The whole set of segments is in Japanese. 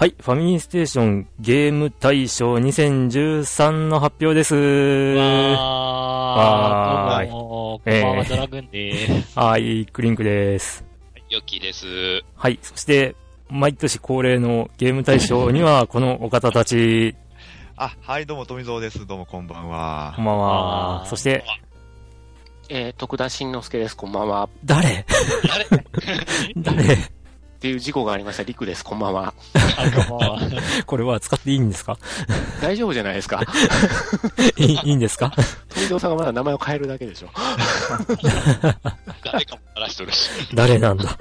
はい、ファミリーステーションゲーム大賞2013の発表です。わー。どうも、こんばんは、ドラグン でーす。はい、クリンクです。ヨッキーです。はい、そして、毎年恒例のゲーム大賞には、このお方たち。あ、はい、どうも、富蔵です。どうも、こんばんは。こんばんは。そして、えー、徳田新之助です。こんばんは。誰？誰？誰？っていう事故がありました。リクです。こんばんは。こんばんは。これは使っていいんですか？大丈夫じゃないですか？いいいいんですか？富蔵さんがまだ名前を変えるだけでしょ。誰かもらしとるし。誰なんだ？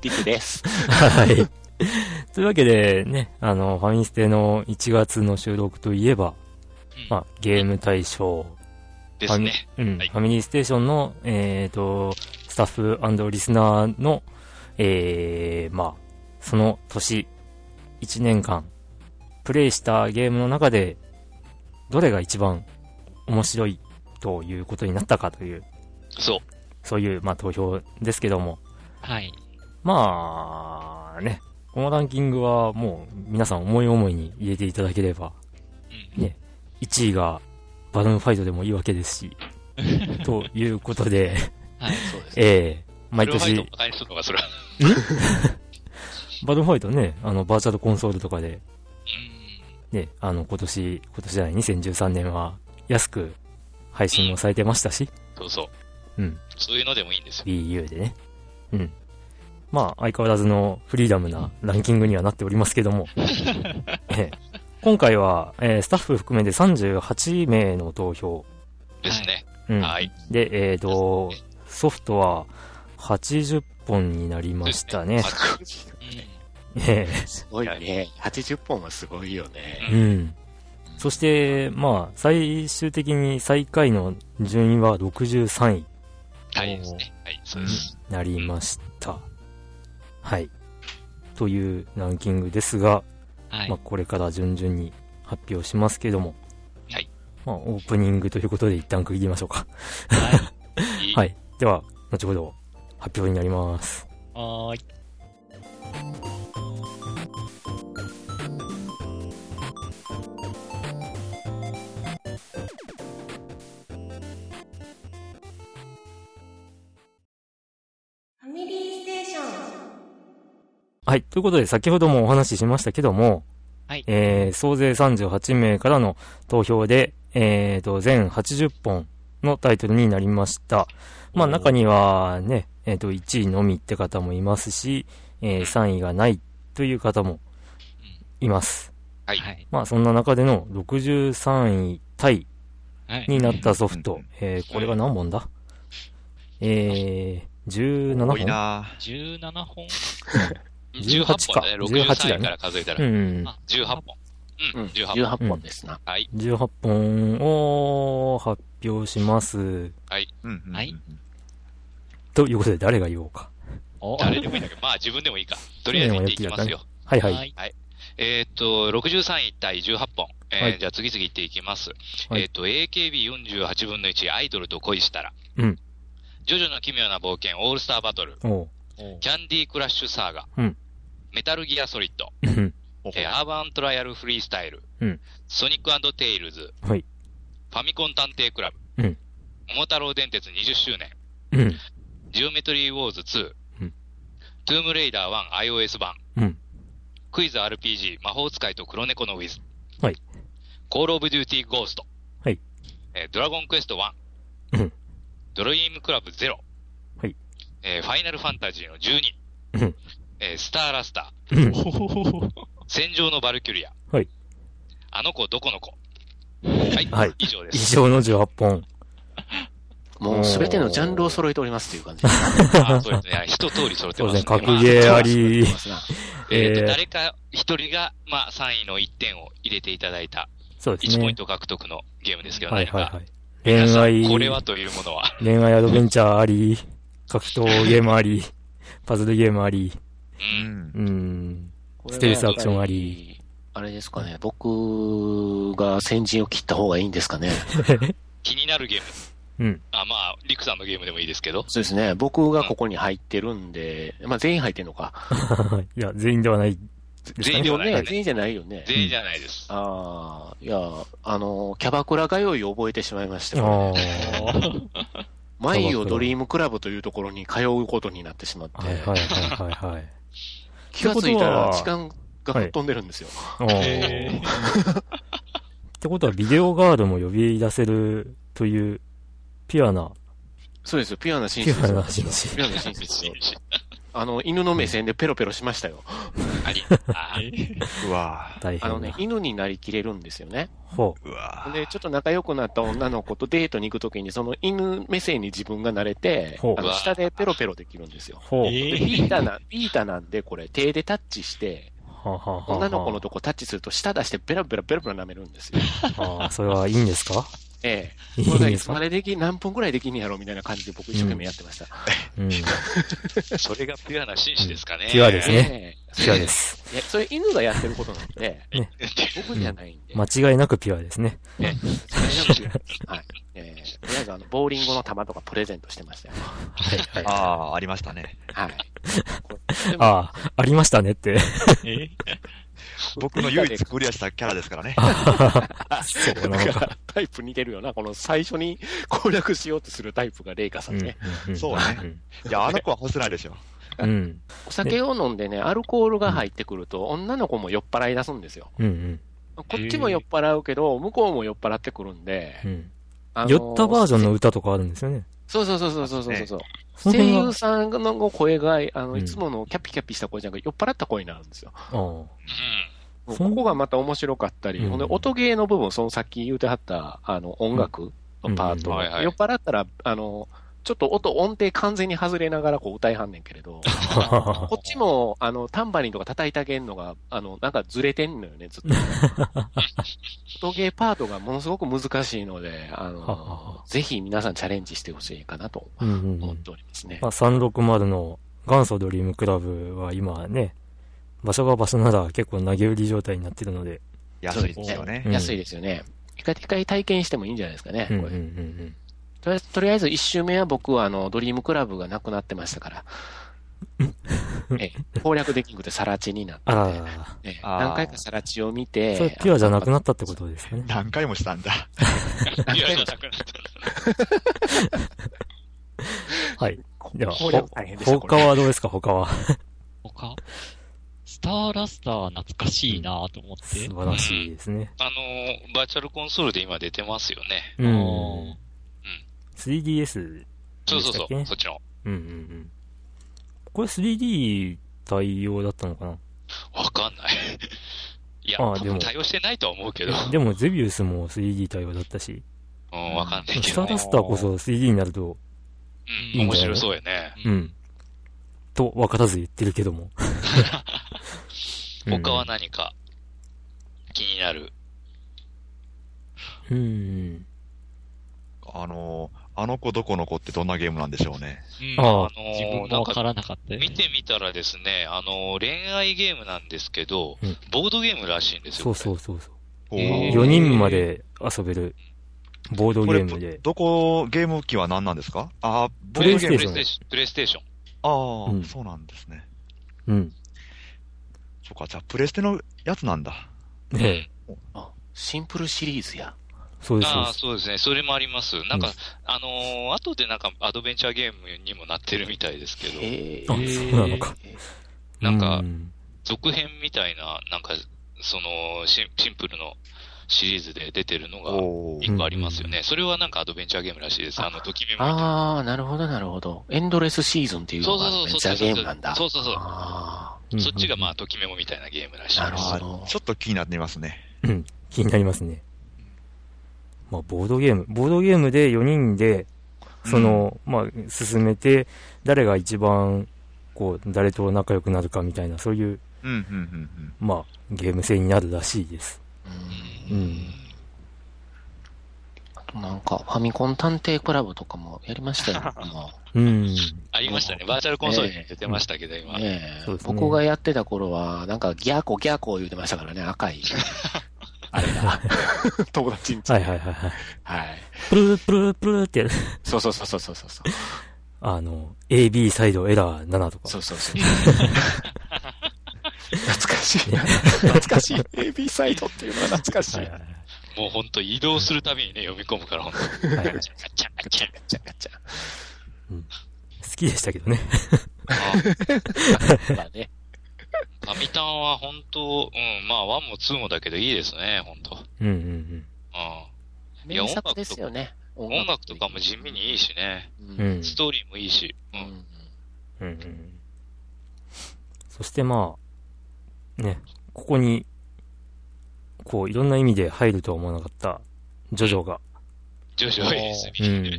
リクです。はい。というわけでね、あの、ファミステの1月の収録といえば、うん、まあ、ゲーム大賞。ですね。うん、はい、ファミリーステーションの、えっ、ー、と、スタッフリスナーのえー、まあ、その年、1年間、プレイしたゲームの中で、どれが一番面白いということになったかという、そう。そういう、まあ、投票ですけども。はい。まあ、ね、このランキングはもう皆さん思い思いに入れていただければ、うん、ね、1位がバルーンファイトでもいいわけですし、ということで、はい、そうです、ね。ええー毎年。バカにするのか、それは。バトルファイトね、あの、バーチャルコンソールとかで、ね、あの、今年、今年じゃない、2013年は、安く配信もされてましたし。そうそう。うん。そういうのでもいいんですよ。Wii U でね。うん。まあ、相変わらずのフリーダムなランキングにはなっておりますけども。え今回は、えー、スタッフ含めて38名の投票。ですね。うん。はい。で、えっ、ー、と、ソフトは、80本になりましたね。ねすごいね。80本はすごいよね。うん。そして、まあ、最終的に最下位の順位は63位。はいですね。はい、そうです。なりました。はい。というランキングですが、はい、まあ、これから順々に発表しますけども、はい。まあ、オープニングということで一旦区切りましょうか。はい。はい。では、後ほど発表になります。はーい。ファミリーステーション。はい。ということで、先ほどもお話ししましたけども、はい。えー、総勢38名からの投票で、えーと、全80本のタイトルになりました。まあ中にはね、えっ、ー、と、1位のみって方もいますし、えー、3位がないという方もいます。はい。まあそんな中での63位タイになったソフト、えー、これが何本だ？えー、17本 ?17 本 ?18 か。18だね。から数えたら。うん。18本。うん、18本ですな。はい。18本を発表します。はい。はい。ということで誰が言おうか。誰でもいいんだけど、まあ自分でもいいか。とりあえず言っていきますよ。はいはい。はい。えっ、と、63位対18本。えー、はい、じゃあ次々言っていきます。はい、えっ、と、AKB48 分の1、アイドルと恋したら。うん。ジョジョの奇妙な冒険、オールスターバトル。おキャンディークラッシュサーガ。うん。メタルギアソリッド。うん。えー、アーバントライアルフリースタイル。うん。ソニックテイルズ。はい。ファミコン探偵クラブ。うん。桃太郎電鉄20周年。うん。ジオメトリーウォーズ2。うん。トゥームレイダー1 iOS 版。うん。クイズ RPG 魔法使いと黒猫のウィズ。はい。コールオブデューティーゴースト。はい。えー、ドラゴンクエスト1。うん。ドリームクラブ0。はい。えー、ファイナルファンタジーの12。うん。えー、スターラスター。うん。戦場のヴァルキュリア。はい。あの子どこの子？はい。はい。以上です。以上の18本。もうすべてのジャンルを揃えておりますっていう感じ。あそうですね。一通り揃ってますね。そうですね。格ゲーあり。えっと、誰か一人が、まあ、3位の1点を入れていただいた。そうですね。1ポイント獲得のゲームですけど、はいはいはい。恋愛、これはというものは。恋愛アドベンチャーあり、格闘ゲームあり、パズルゲームあり、う。うんん。うん。ステルスアクションあり。あれですかね、僕が先陣を切った方がいいんですかね。気になるゲーム。うん。あ、まあ、リクさんのゲームでもいいですけど。そうですね、僕がここに入ってるんで、まあ全員入ってんのか。いや、全員ではない。全員ではないね。よね全員じゃないよね。全員じゃないです。ああ、いや、あの、キャバクラ通いを覚えてしまいましたね。あ。マイオドリームクラブというところに通うことになってしまって、はいはいはいはいはい。気がついたら時間が吹っ飛んでるんですよ。あー ってことは、ビデオガードも呼び出せるという、ピュアな、そうですよ、ピュアな紳ピ士ですよ。ュアな紳士。ピュアな紳士ですよ。あの、犬の目線でペロペロしましたよ。あり。あ うわ大変な。あのね、犬になりきれるんですよね。ほうわで、ちょっと仲良くなった女の子とデートに行くときに、その犬目線に自分が慣れてあの、下でペロペロできるんですよう。。ほう。でビータな、ビータなんで、これ、手でタッチして、女の子のとこタッチすると、舌出してベラベラベラベラ舐めるんですよ。ああ、それはいいんですか？ええ。いいこれがいつんでき、何分くらいできんやろみたいな感じで僕一生懸命やってました。うん。あ、それがピュアな紳士ですかね。ピュアですねええピュアです。いや、それ犬がやってることなんで、ね僕じゃないんで。間違いなくピュアですね。ね。それがはい。ええとりあえず、あの、ボーリングの球とかプレゼントしてましたよ。はいはい。ああ、ありましたね。はい。ああ、ありましたねって。え？僕の唯一クリアしたキャラですからね。そうなのか。タイプ似てるよな。この最初に攻略しようとするタイプがレイカさんね。うんそうね。いや、あの子は干せないでしょ。うん。うん。お酒を飲んでね、アルコールが入ってくると、女の子も酔っ払い出すんですよ。うんこっちも酔っ払うけど、向こうも酔っ払ってくるんでうん。う、ん。あの酔ったバージョンの歌とかあるんですよね。そうそうそうそうそうそうそう。声優さんの声が、あの、うんいつものキャピキャピした声じゃなくて、酔っ払った声になるんですよ。うん。ここがまた面白かったり、うんほんで、音ゲーの部分、そのさっき言うてはった、あの、音楽のパート、うんはいはい酔っ払ったら、あの、ちょっと音、音程完全に外れながらこう歌いはんねんけれど、こっちも、あの、タンバリンとか叩いてあげんのが、あの、なんかずれてんのよね、ずっと。音ゲーパートがものすごく難しいので、あのは、ぜひ皆さんチャレンジしてほしいかなとうんうんうん。思っておりますね。まあ、360の元祖ドリームクラブは今ね、場所が場所なら結構投げ売り状態になってるので、安いですよねう。ん安いですよね。一回一回体験してもいいんじゃないですかね。うんうんうこれんとりあえず、とりあえず一周目は僕はあの、ドリームクラブがなくなってましたから。ええ、攻略できなくてさらちになって。え何回かさらちを見て、それピュアじゃなくなったってことですかね。何回もしたんだ。ピュアじゃなくなった。はい。では、他はどうですか？他は。他？スターラスター懐かしいなと思って。素晴らしいですね。あのー、バーチャルコンソールで今出てますよね。ううんん。3DS そうそうそう、そっちの。うんうんうん。これ 3D 対応だったのかな？わかんない。いや、多あでも分対応してないとは思うけど。でもゼビウスも 3D 対応だったし、うん、わかんないけど。スターダスターこそ 3D になると、うん、面白そうやね。うん。と分からず言ってるけども。他は何か気になる？うん。あの、あの子どこの子ってどんなゲームなんでしょうね。ああうんの自分ーなんかもわからなかったよね見てみたらですね、あのー恋愛ゲームなんですけど、うんボードゲームらしいんですよ。そうそうそうそう。おえー4人まで遊べるボードゲームで。どこ、ゲーム機は何なんですか？あー、ボプレイードゲームステーションプレイステーション。プレイステーション。ああ、うんそうなんですね。うん。そうか、じゃあ、プレステのやつなんだ。ねえ。あシンプルシリーズや。そうです、そうああ、です。そうですね。それもあります。なんか、うんあのー後でなんかアドベンチャーゲームにもなってるみたいですけど、へえあ、そうなのか。なんかうん続編みたいな、なんか、そのシン、シンプルのシリーズで出てるのが一個ありますよね。それはなんかアドベンチャーゲームらしいです。あの、ときめもみたいな。ああ、なるほど、なるほど。エンドレスシーズンっていうそうのがそうそうそう。メジャーゲームなんだ。そうそうそう。そっちがまあ、ときめもみたいなゲームらしいなるです。ほどあーちょっと気になってますね。うん。気になりますね。まあ、ボードゲーム。ボードゲームで4人で、その、まあ、進めて、誰が一番、こう、誰と仲良くなるかみたいな、そういう、うん、うん、うん、うん。まあ、ゲーム性になるらしいです。うんうん。あとなんか、ファミコン探偵クラブとかもやりましたよ。もうん。ありましたね。バーチャルコンソールに出てましたけど、今。うねえそうですね僕がやってた頃は、なんかギャーコギャーコ言うてましたからね、赤い。あれが。友達んち。はいはいはいはい。はい。プループループルーって、そうそうそうそうそうそう。あの、AB サイドエラー7とか。そうそうそう。懐かしい。懐かしい。AB サイドっていうのは懐かしい。はいはいもう本当移動するたびにね、読み込むから、本当はいはいガチャガチャガチャガチャガチャ。好きでしたけどね。まあね。ファミタンは本当、うん、まあ、1も2もだけどいいですね、本当。うんうんうん。いや名作ですよね。音楽とかも地味にいいしね。う。うん。うんん。ストーリーもいいし。う。うんん。うんうん。そしてまあ、ね、ここに、こう、いろんな意味で入るとは思わなかった、ジョジョが。ジョジョいいですうね。ん。ジ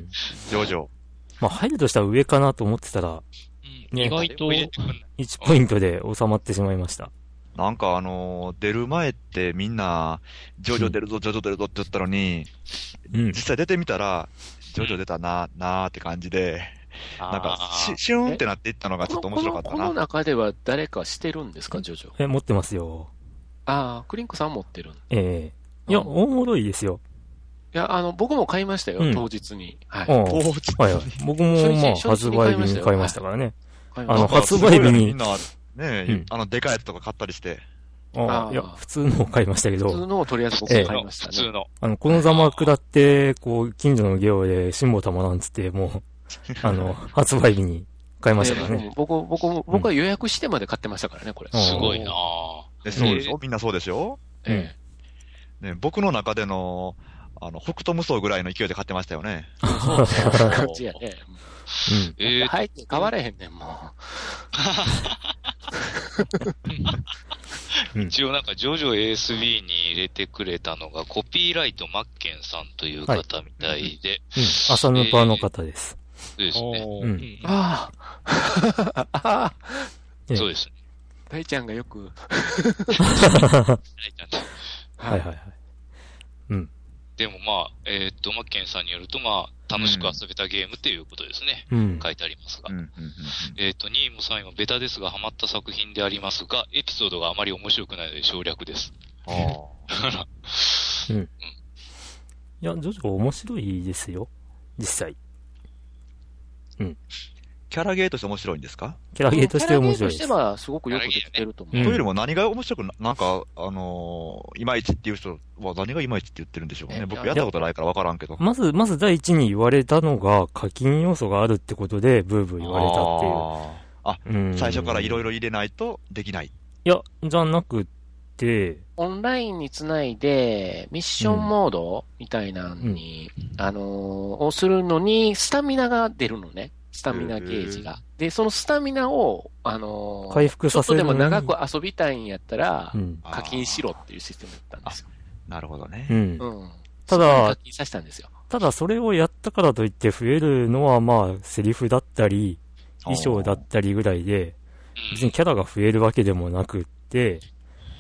ョジョ。まあ、入るとしたら上かなと思ってたら、うんね意外と、入れてくんない1ポイントで収まってしまいました。なんかあのー出る前ってみんな、ジョジョ出るぞ、ジョジョ出るぞって言ったのに、うん実。際出てみたら、ジョジョ出たな、なーって感じで、なんかあ、し、ーシューンってなっていったのがちょっと面白かったこのこのな。中では誰かしてるんですか、ジョジョ？え、持ってますよ。ああ、クリンクさん持ってるんええいや、うんおもろいですよ。いや、あの、僕も買いましたよ、うん当日に。はい。うん当日はいはい。僕もまあ、発売日に買いましたからね。あの発売日にみんな、ねえ、うんあの、でかいやつとか買ったりして。ああいや、普通のを買いましたけ普通ど、のをとりあえず僕も買いましたね。普通の。あの、このざま下って、こう、近所のゲオで辛抱たまらんつって、もう、あの、発売日に買いましたからね。ええ僕、僕も、僕は予約してまで買ってましたからね、これ。うんすごいなぁ。でそうでしょ？みんなそうでしょ？えね、僕の中での、あの、北斗無双ぐらいの勢いで買ってましたよね。えそうそう感じやね。うん。えー、入って買われへんねん、もうん一応なんか、ジョジョ ASB に入れてくれたのが、コピーライトマッケンさんという方みたいで、うん。朝ヌパの方です。ですね。うんおーうんう。ああ。ああ。ええそうですね。大ちゃんがよく。はいちゃんとはいはいはい。うん。でもまあ、えーっと、マッケンさんによると、まあ、楽しく遊べたゲームっていうことですね。うん。書いてありますが。うん、うん、うん。えーっと、2位も3位もベタですが、ハマった作品でありますが、エピソードがあまり面白くないので省略です。ああ。いや、ジョジョ面白いですよ。実際。キャラゲーとして面白いんですか、キャラゲーとして面白いですキャラゲーとして。はすごくよくできてると思う。うんというよりも何が面白くな、なんか、あのーいまいちっていう人は何がいまいちって言ってるんでしょうね。え僕やったことないからわからんけど。まず、まず第一に言われたのが、課金要素があるってことで、ブーブー言われたっていう。うん最初からいろいろ入れないとできない。いや、じゃなくって、オンラインにつないで、ミッションモードみたいなのに、あのーをするのに、スタミナが出るのね。スタミナゲージが。で、そのスタミナを、あのー回復させるちょっとでも長く遊びたいんやったらう、ん。課金しろっていうシステムだったんですよ。なるほどね。うん。うん。ただ課金させたんですよ。ただそれをやったからといって増えるのはまあ、セリフだったり、衣装だったりぐらいで、別にキャラが増えるわけでもなくって、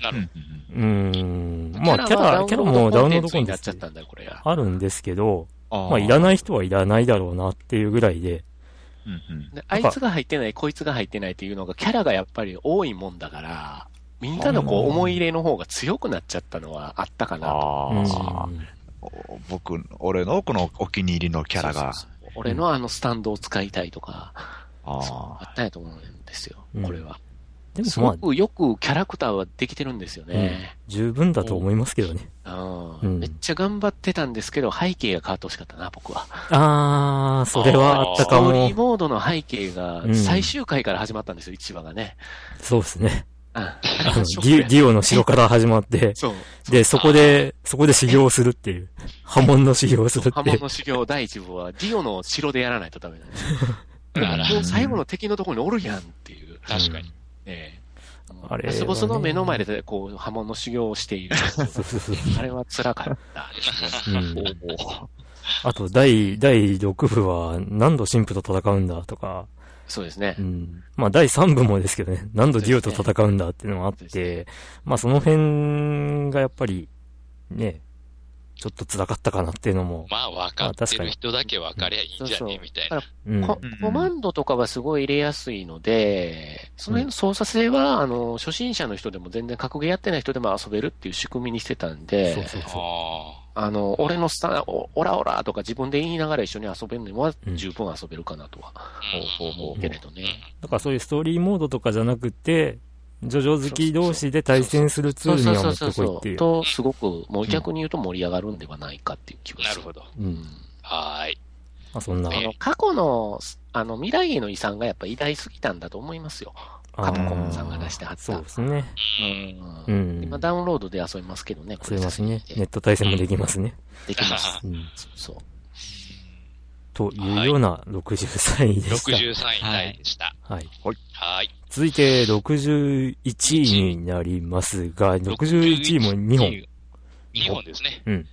なるうんまあキャラ、キャラもダウンロードコンテンツになっちゃったんだよ、これが。あるんですけど、あまあいらい。ない人はいらないだろうなっていうぐらいで、うんうん。であいつが入ってない、こいつが入ってないっていうのが、キャラがやっぱり多いもんだから、みんなのこう、思い入れの方が強くなっちゃったのはあったかなと。あうん。僕、俺のこのお気に入りのキャラが。そうそうそう。俺のあのスタンドを使いたいとか、うああったんやと思うんですよ、うん。これは。でもまあ、すごくよくキャラクターはできてるんですよね。十分だと思いますけどね。うんうんめっちゃ頑張ってたんですけど、背景が変わってほしかったな、僕は。あー、それはあったかもストーリー。モードの背景がうん最終回から始まったんですよ、1話がね。そうですね。ディディオの城から始まって。で、そこで、そこで修行をするっていう。波紋の修行をするっていう。波紋の修行第一部は、ディオの城でやらないとダメなんですよ。あらもう最後の敵のところにおるやんっていう。確かに。ええ。あれはね。ラスボスの目の前で、こう、波紋の修行をしている。あれは辛かった。ですね。うん。あと、第、第6部は何度神父と戦うんだとか、そうですね。う。ん。まあ、第3部もですけどね、何度ディオと戦うんだっていうのがあって、まあ、その辺がやっぱり、ね、ちょっと辛かったかなっていうのも、まあ、分かってる人だけ分かりゃいいんじゃそうそうねみたいな。うん。コマンドとかはすごい入れやすいので、その辺の操作性は、あの、初心者の人でも全然格ゲーやってない人でも遊べるっていう仕組みにしてたんで、そうそうそう。ああの、俺のスタおオラオラとか自分で言いながら一緒に遊べるのは十分遊べるかなとはあ。思うけれどね。だからそういうストーリーモードとかじゃなくて、ジョジョ好き同士で対戦するツールには持ってこいっていう。と、すごく、もう逆に言うと盛り上がるんではないかっていう気がする。なるほど。うん。はーい。まあそんな、あの、過去の、あの、未来への遺産がやっぱ偉大すぎたんだと思いますよ。カプコンさんが出してはった。そうですね。う。うんん。今ダウンロードで遊びますけどね、遊べますね。ネット対戦もできますね。できます。うん。そうそう。というような60歳でした。63位でした。はい。はーい。続いて61位になりますが、61位も2本。2本ですね。うん。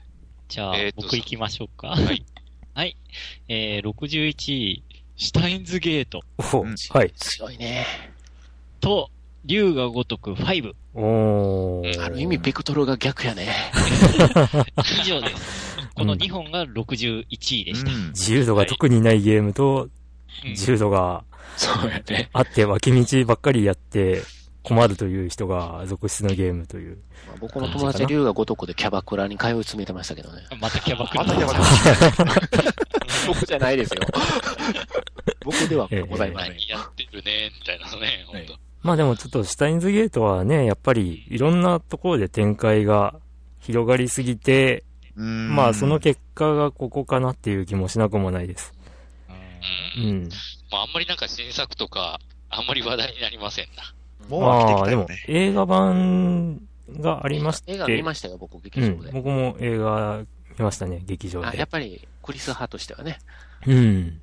じゃあ、えーと僕行きましょうか。はい。はい。えー、61位、シュタインズゲートおうんはい。強いね。と、竜が如く5。おー。ある意味、ベクトルが逆やね。以上です。この2本が61位でした。うん自由度が特にないゲームと、うん自由度がそうやね。あって、脇道ばっかりやって困るという人が続出のゲームという。まあ僕の友達、竜が如くでキャバクラに通い詰めてましたけどね。またキャバクラ。またキャバクラ 僕じゃないですよ。僕ではございません。何やってるね、みたいなね、ほんと。まあでもちょっとシュタインズゲートはね、やっぱりいろんなところで展開が広がりすぎて、うんまあその結果がここかなっていう気もしなくもないです。う。うんん。まあ、あんまりなんか新作とか、あんまり話題になりませんな。もう飽きてまあでもきたよね。映画版がありまして。映画見ましたよ、僕、劇うん場で。。僕も映画見ましたね、劇場あ、でやっ。ぱり、クリス派としてはね。うん。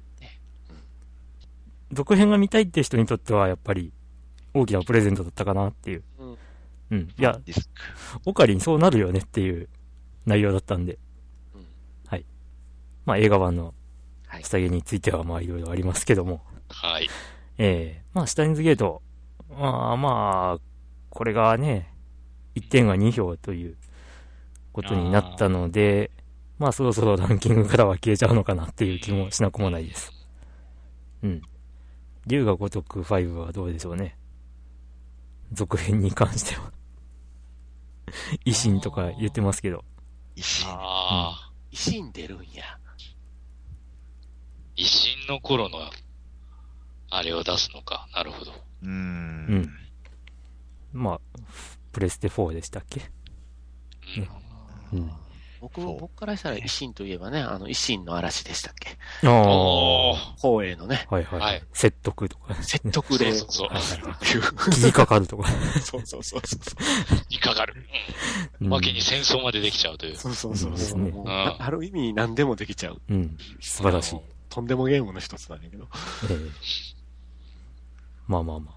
続編が見たいって人にとっては、やっぱり、大きなプレゼントだったかなっていう。うんうん。いや、オカリンそうなるよねっていう内容だったんで。うんはい。まあ映画版のはい。下着についてはまあいろいろありますけども。はい。ええまあシュタインズゲート。まあまあ、これがね、1点が2票ということになったので、まあそろそろランキングからは消えちゃうのかなっていう気もしなくもないです。うん。竜が如く5はどうでしょうね。続編に関しては。維新とか言ってますけど。石。ああ、維新出るんや。維新の頃の、あれを出すのか。なるほど。ううんん。まあ、プレステ4でしたっけ？うん。うん。僕、そう僕からしたら維新といえばね、あの、維新の嵐でしたっけ？ああ。おー。光栄のね、はいはい。はい説得とか、説得で、そうそうそうはいはいはい切りかかるとか。そうそうそうそう。にかかる。ううんん。わけに戦争までできちゃうという。そうそうそうそう。ですねもううんあある意味何でもできちゃう。うん。素晴らしい。とんでもゲームの一つなんだけど。ええまあまあまあ。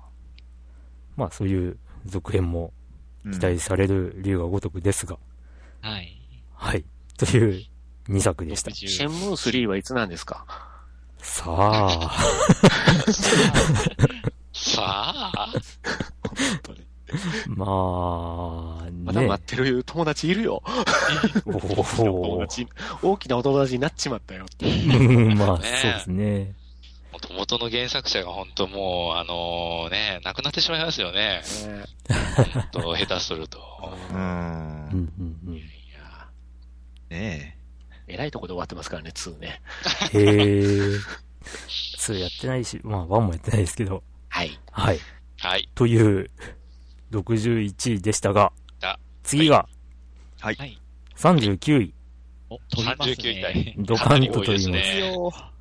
まあそういう続編もうん期待される竜が如くですが、はい。はい。という2作でした。60シェンムー3はいつなんですか？さあ、さあ、本当に。まあ、まだね。待ってる友達いるよ。お 友お達、大きなお友達になっちまったよって。うんまあ、ねそうですね。もともとの原作者が本当もう、あのね、亡くなってしまいますよね。ね本当下手すると。う。うんんうんうん。いやねえらいとこで終わってますからね、2ね。へえ。2やってないし、まあ1もやってないですけど。はい。はい。はい。という、61位でしたがあ、次がはい。はい。39位。お、飛びます39位台ね。ドカンとと言います。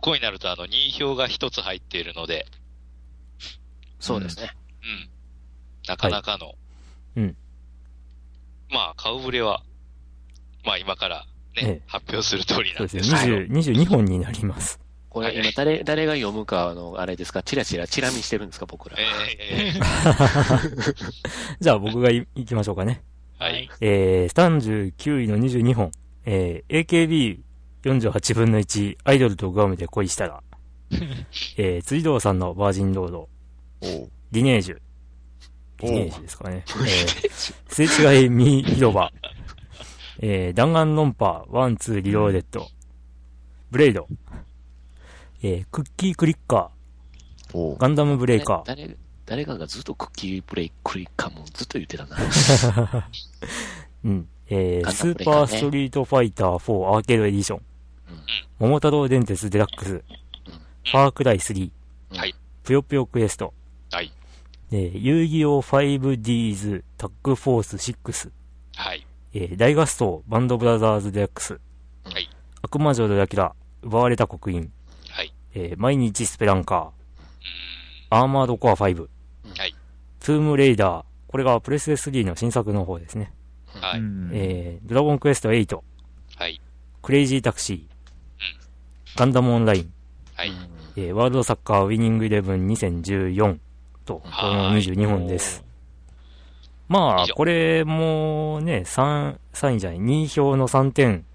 ここになると、あの、2票が1つ入っているので、そうですね。うん。なかなかの。うん。まあ、顔ぶれは、まあ今からね、ええ発表する通りなそうんですね。ですけど。20 22本になります。これ今誰、誰が読むかの、あれですか、チラチラ、チラ見してるんですか、僕ら。ええええ じゃあ僕がい行きましょうかね。はい。えー、39位の22本。えー、AKB48 分の1、アイドルとグアムで恋したら。えー、辻堂さんのバージンロード。リネージュ。リネージュですかね。えー、すれ違いミ広場。えー、弾丸論破、ワン、ツー、リローデッド、ブレイド、えー、クッキークリッカー、ガンダムブレイカー、誰、誰かがずっとクッキーブレイクリッカーもずっと言ってたな。うん、えー、ガンダスーパーストリートファイター4アーケードエディション、うん桃太郎電鉄デラックス、ファークライ3、はい。ぷよぷよクエスト、はい。えー、遊戯王 5Ds タッグフォース6、はい。えー、大合奏バンドブラザーズデラックス、はい。悪魔城ドラキュラ、奪われた刻印、はい。えー、毎日スペランカー、うアーマードコア5、ーん。はい。トゥームレイダー、これがプレステ3の新作の方ですね。はい。うんえー、ドラゴンクエスト8、はい。クレイジータクシー、ガンダムオンライン、はい。えー、ワールドサッカーウィニングイレブン2014と、この22本です。まあこれもね、3、3位じゃない、2票の3点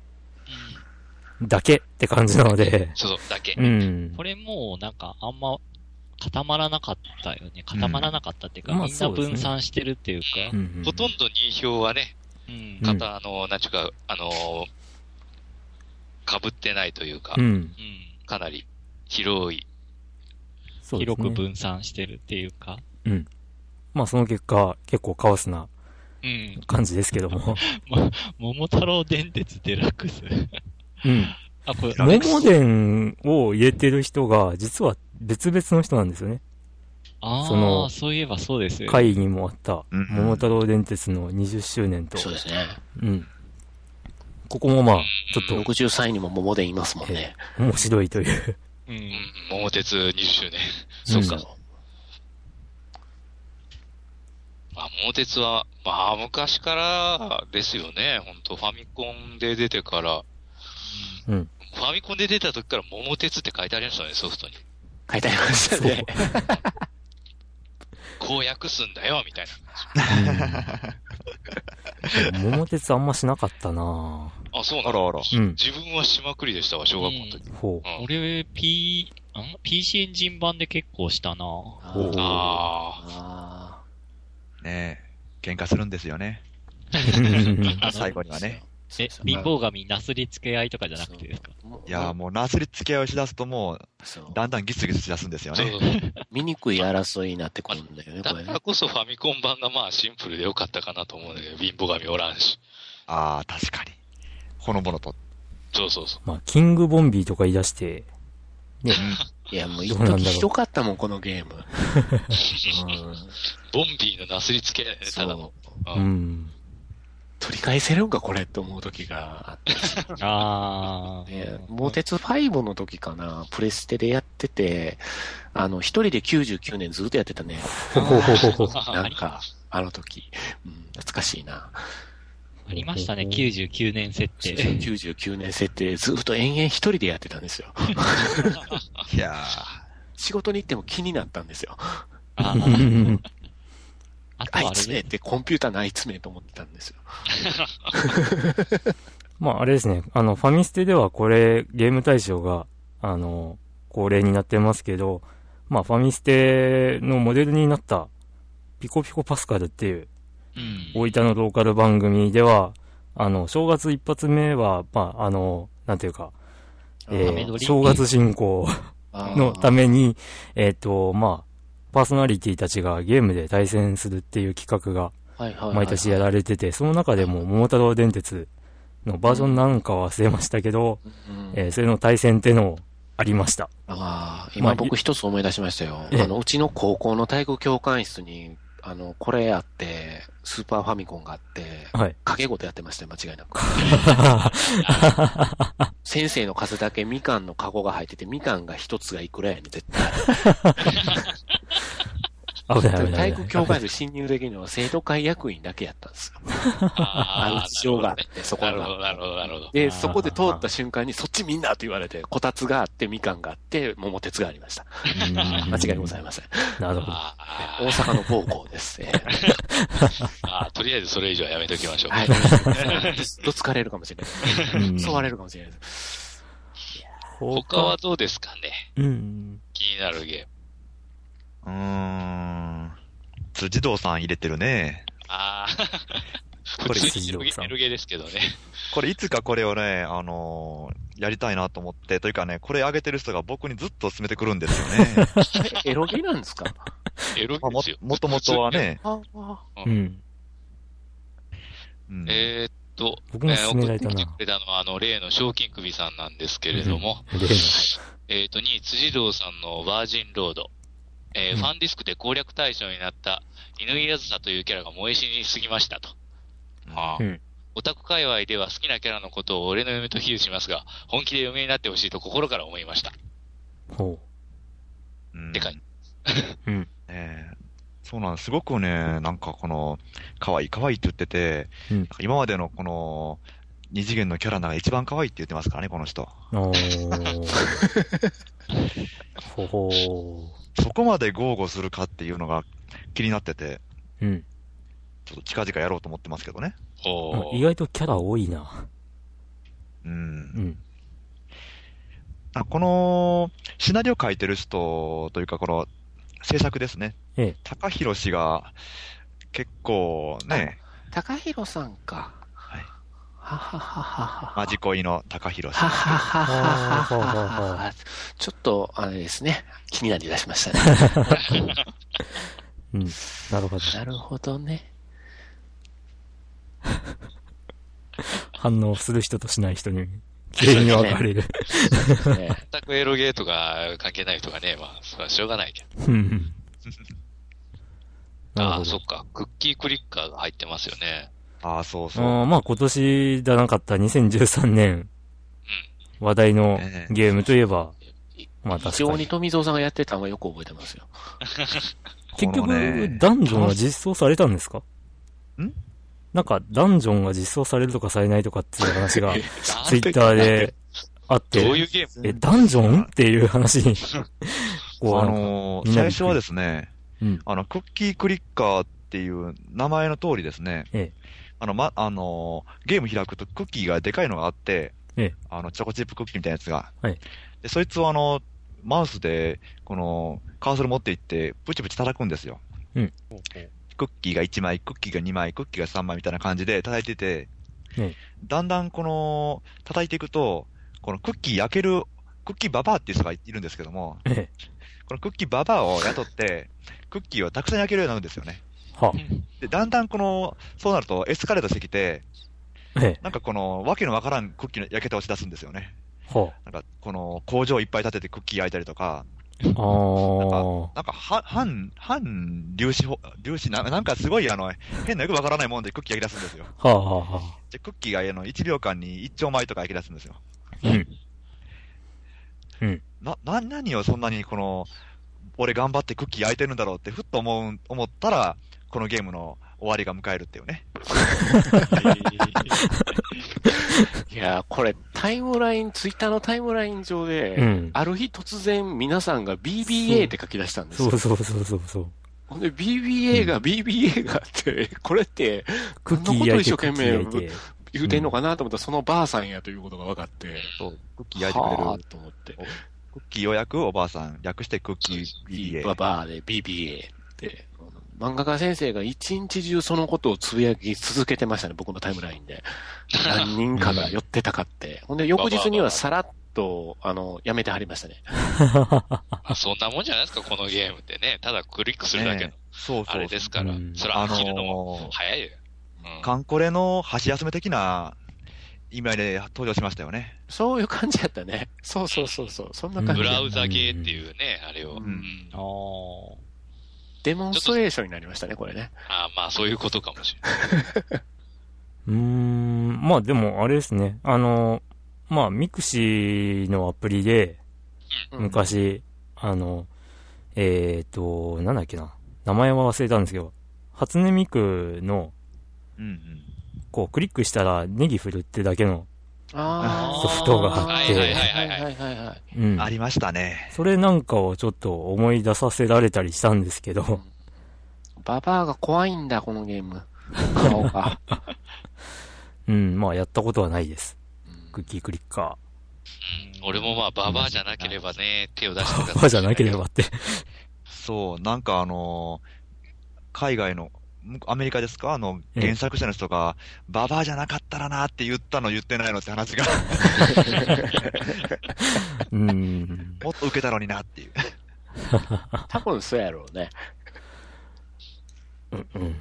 だけって感じなので、そうそう、だけ。うん。これもうなんかあんま固まらなかったよね。固まらなかったっていうか、まあみんな分散してるっていうか。うんうんほとんど2票はね、うん。うん方、あの、なんちゅうか、あの、被ってないというかう、ん。うんかなり広い。ね。広く分散してるっていうか。うん。まあその結果、結構カオスなうん。感じですけども。桃太郎電鉄デラックス。うん。あ、これ、桃伝を入れてる人が、実は別々の人なんですよね。あそのあ、そういえばそうですよ。会にもあった、うん桃太郎電鉄の20周年と、そうですね。うん。ここもまあ、ちょっと63位にも桃でいますもんね。面白いという。う。うんん。桃鉄20周年。うんそうか。まあ、桃鉄は、まあ、昔からですよね。本当ファミコンで出てから、うん。ファミコンで出た時から桃鉄って書いてありましたね、ソフトに。書いてありましたね。こう訳すんだよ、みたいな。うん 桃鉄あんましなかったなあ、そうなの？あらあら。うん。自分はしまくりでしたわ、小学校の時。ほうん俺、P、ん ?PC エンジン版で結構したなあおーああねえ、喧嘩するんですよね。最後にはね。え、貧乏神なすりつけ合いとかじゃなくてですか？いやーもうなすりつけ合いをしだすともう、だんだんギスギスしだすんですよね。醜い争いになってくるんだよね、これねだから。こそファミコン版がまあシンプルでよかったかなと思うんだけど、貧乏神おらんし。ああ、確かに。ほのぼのと。そうそうそう。まあ、キングボンビーとか言い出して、ね、いや、もう一時ひどかったもん、このゲーム。うんボンビーのなすりつけ、たそだの。う。ん。取り返せるんか、これって思う時があって。ああ。ね、モテツ5の時かな、プレステでやってて、あの、一人で99年ずっとやってたね。なんか、あの時。うん、懐かしいな。ありましたね、99年設定。99年設定ずっと延々一人でやってたんですよ。いや仕事に行っても気になったんですよ。ああとああれいつめってコンピューターのあいつめと思ってたんですよ。まあ、あれですね。あの、ファミステではこれ、ゲーム大賞が、あの、恒例になってますけど、まあ、ファミステのモデルになった、ピコピコパスカルっていう、うん。大分のローカル番組では、あの、正月一発目は、まあ、あの、なんていうか、えー正月進行のために、えっ、と、まあ、パーソナリティたちがゲームで対戦するっていう企画が毎年やられてて、その中でも桃太郎電鉄のバージョンなんかは忘れましたけど、うんえーそれの対戦ってのありました。ああ、ま今あ僕一つ思い出しましたよ。ええあの、うちの高校の体育教官室に、あの、これあって、スーパーファミコンがあって、はい。掛け事やってましたよ、間違いなく。先生の数だけみかんのカゴが入ってて、みかんが一つがいくらやねん、絶対。危ない危ない。体育教官室侵入できるのは生徒会役員だけやったんですよ。あのあ事情があって、そこなるほど、が。なるほど、なるほど。で、そこで通った瞬間に、そっちみんなって言われて、こたつがあって、みかんがあって、桃鉄がありました。間違いございません。なるほど。大阪の某校です。えー ああとりあえずそれ以上はやめときましょう。はい。ずっと疲れるかもしれない。うん襲われるかもしれないです。他はどうですかね？うん。気になるゲーム。ー。うーん。辻堂さん入れてるね。ああ、普通に辻堂さんゲーですけどね。これいつかこれをね、あのーやりたいなと思って、というかね、これ上げてる人が僕にずっと勧めてくるんですよね。え エロゲなんですか？エロゲまあもですよ。もともとはね、あ あうん。うんえーっと、僕も勧められたな送ってくれたのは、あの、例の賞金首さんなんですけれども。えーっと、2位、辻堂さんのバージンロード。えーうんファンディスクで攻略対象になった、犬井あずさというキャラが燃え死にすぎましたと。ああうんオタク界隈では好きなキャラのことを俺の嫁と比喩しますが、本気で嫁になってほしいと心から思いました。ほうんでかい。う。うん。ええそうなんです。すごくね、なんかこの、可愛い可愛いって言ってて、うん今までのこの、二次元のキャラの中で一番可愛いって言ってますからね、この人。おー。ほほそこまで豪語するかっていうのが気になってて、ー。うん。ちょっと近々やろうと思ってますけどね。意外とキャラ多いな。うんう。ん。あこの、シナリオ書いてる人というか、この、制作ですね。ええ。高弘氏が、結構ね、高弘さんか。マジ恋の高弘さん。ちょっと、あれですね、気になりだしましたね。うん、なるほど。なるほどね。反応する人としない人に、綺麗に分かれる。全くエロゲーとか関係ない人がね、まあ、それはしょうがないけど。ああ、そっか。クッキークリッカーが入ってますよね。ああ、そうそう。あーまあ今年じゃなかった2013年、話題のええ。ゲームといえば、まあ非確かに。常に富蔵さんがやってたのはよく覚えてますよ。結局、ダンジョンは実装されたんですか？ん？なんか、ダンジョンが実装されるとかされないとかっていう話が、ツイッターであって、どういうゲーム？え、ダンジョン？っていう話に、こう、あのー最初はですね、うん。あの、クッキークリッカーっていう名前の通りですね、えあの、ま、あのーゲーム開くとクッキーがでかいのがあって、ええあの、チョコチップクッキーみたいなやつが。はいで、そいつをあの、マウスで、この、カーソル持っていって、プチプチ叩くんですよ。うんクッキーが1枚、クッキーが2枚、クッキーが3枚みたいな感じで叩いてて、えだんだんこの、叩いていくと、このクッキー焼ける、クッキーババアっていう人がいるんですけども、えこのクッキーババアを雇って、クッキーをたくさん焼けるようになるんですよね。はで、だんだんこの、そうなるとエスカレートしてきて、ええなんかこの、わけのわからんクッキーの焼けて押し出すんですよね。はなんか、この、工場いっぱい建ててクッキー焼いたりとか、あ。ああ。なんか、は、反、反粒子法、粒子な、なんかすごいあの、変なよくわからないもんでクッキー焼き出すんですよ。はあはあはあ。で、クッキーがあの、1秒間に1兆枚とか焼き出すんですよ。うん。うん。な、な、何をそんなにこの、俺頑張ってクッキー焼いてるんだろうってふっと思う、思ったら、このゲームの終わりが迎えるっていうね。いやー、これ、タイムライン、ツイッターのタイムライン上で、うんある日突然皆さんが BBA って書き出したんですよ。そうそうそうそうそう。ほんで、BBA が BBA がって、これって、クッキー焼いて、クッこんなこと一生懸命キー焼いて。言うてんのかなと思ったら、そのばあさんやということが分かって、そう、クッキー焼いてくれると思って、クッキーを焼くおばあさん、略してクッキー BBA。ババアで BBA って、漫画家先生が一日中そのことをつぶやき続けてましたね、僕のタイムラインで。何人かが寄ってたかって。ほんで、翌日にはさらっと、あの、やめてはりましたね。あそんなもんじゃないですか、このゲームってね。ただクリックするだけのね、そうそう。あれですからうん。それあ飽きるのも早いよ。うんカンコレの箸休め的な意味合いで登場しましたよね。そういう感じやったね。そうそうそうそう。そんな感じで。ブラウザゲーっていうね、あれを。うんうんああ。デモンストレーションになりましたね、これね。あまあ、そういうことかもしれない。うーん、まあでもあれですね。あの、まあミクシーのアプリで、うん昔、あの、えっ、と、なんだっけな。名前は忘れたんですけど、初音ミクの、うんうん。こう、クリックしたらネギ振るってだけの、あーソフトがあってはいはいはいはいはいはいはい。うん。ありましたね。それなんかをちょっと思い出させられたりしたんですけど、ババアが怖いんだ、このゲーム。顔が。うん、まあやったことはないです。クッキークリッカうん俺もまあ、ババアじゃなければね、手を出してくだー。さい。バじゃなければって。そう、なんかあのー海外の、むアメリカですか？あの、ええ原作者の人が、ババアじゃなかったらなって言ったの言ってないのって話が、うん。もっと受けたのになっていう。多分そうやろうね。うんうん。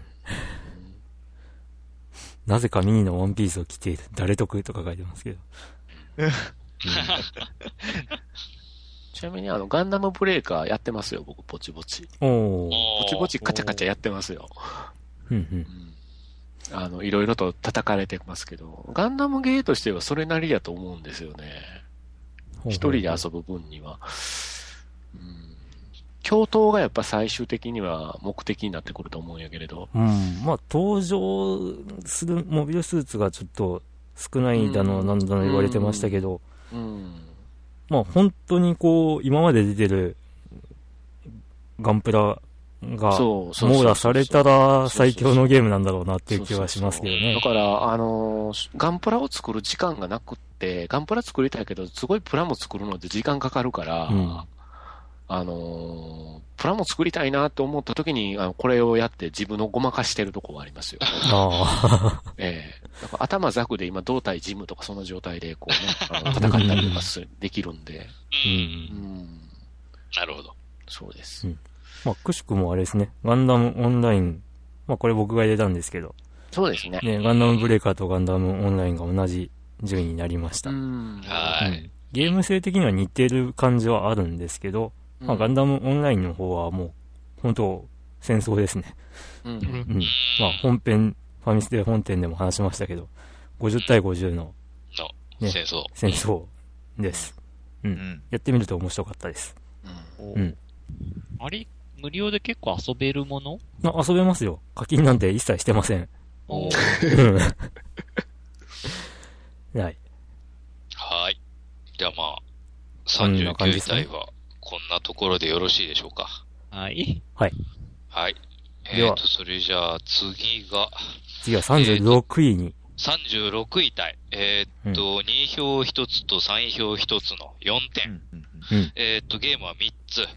なぜかミニのワンピースを着ている。誰得とか書いてますけど。ちなみにあの、ガンダムブレーカーやってますよ、僕、ぼちぼち。ぼちぼちカチャカチャやってますよ。うんうんう。んあの、いろいろと叩かれてますけど、ガンダムゲーとしてはそれなりやと思うんですよね。一人で遊ぶ分には。うん。共闘がやっぱ最終的には目的になってくると思うんやけれど。うん。まあ、登場するモビルスーツがちょっと少ないだの、うんなんだの言われてましたけど、うん。まあ、本当にこう、今まで出てるガンプラが網羅されたら最強のゲームなんだろうなっていう気はしますけどね。だ。から、あのーガンプラを作る時間がなくって、ガンプラ作りたいけど、すごいプラも作るので時間かかるから、うんあのープラも作りたいなと思った時に、あの、これをやって自分のごまかしてるとこはありますよ。ああ。ええだから頭ザクで今胴体ジムとかその状態でこうね、あの戦ったりとかするできるんで、う。うんうんん、なるほど。そうです。まあ、くしくもあれですね。ガンダムオンライン。まあ、これ僕が入れたんですけど。そうですね。ね、ガンダムブレーカーとガンダムオンラインが同じ順位になりました。うん。はいうん。ゲーム性的には似てる感じはあるんですけど、まあ、ガンダムオンラインの方はもう、本当戦争ですね。うん。うん。まあ、本編、ファミステ本店でも話しましたけど、50対50ののね戦争。戦争です。う。うんん。やってみると面白かったです。うんうん。あれ無料で結構遊べるもの？あ、遊べますよ。課金なんて一切してません。おうん。はい。はい。じゃあまあ、こんな感じで39すね体はこんなところでよろしいでしょうか？はい。はい。えではっ、と、それじゃあ次が、次は36位に。36位体。えーっと、2票1つと3票1つの4う点。んうんうん。えーっと、ゲームは3つ。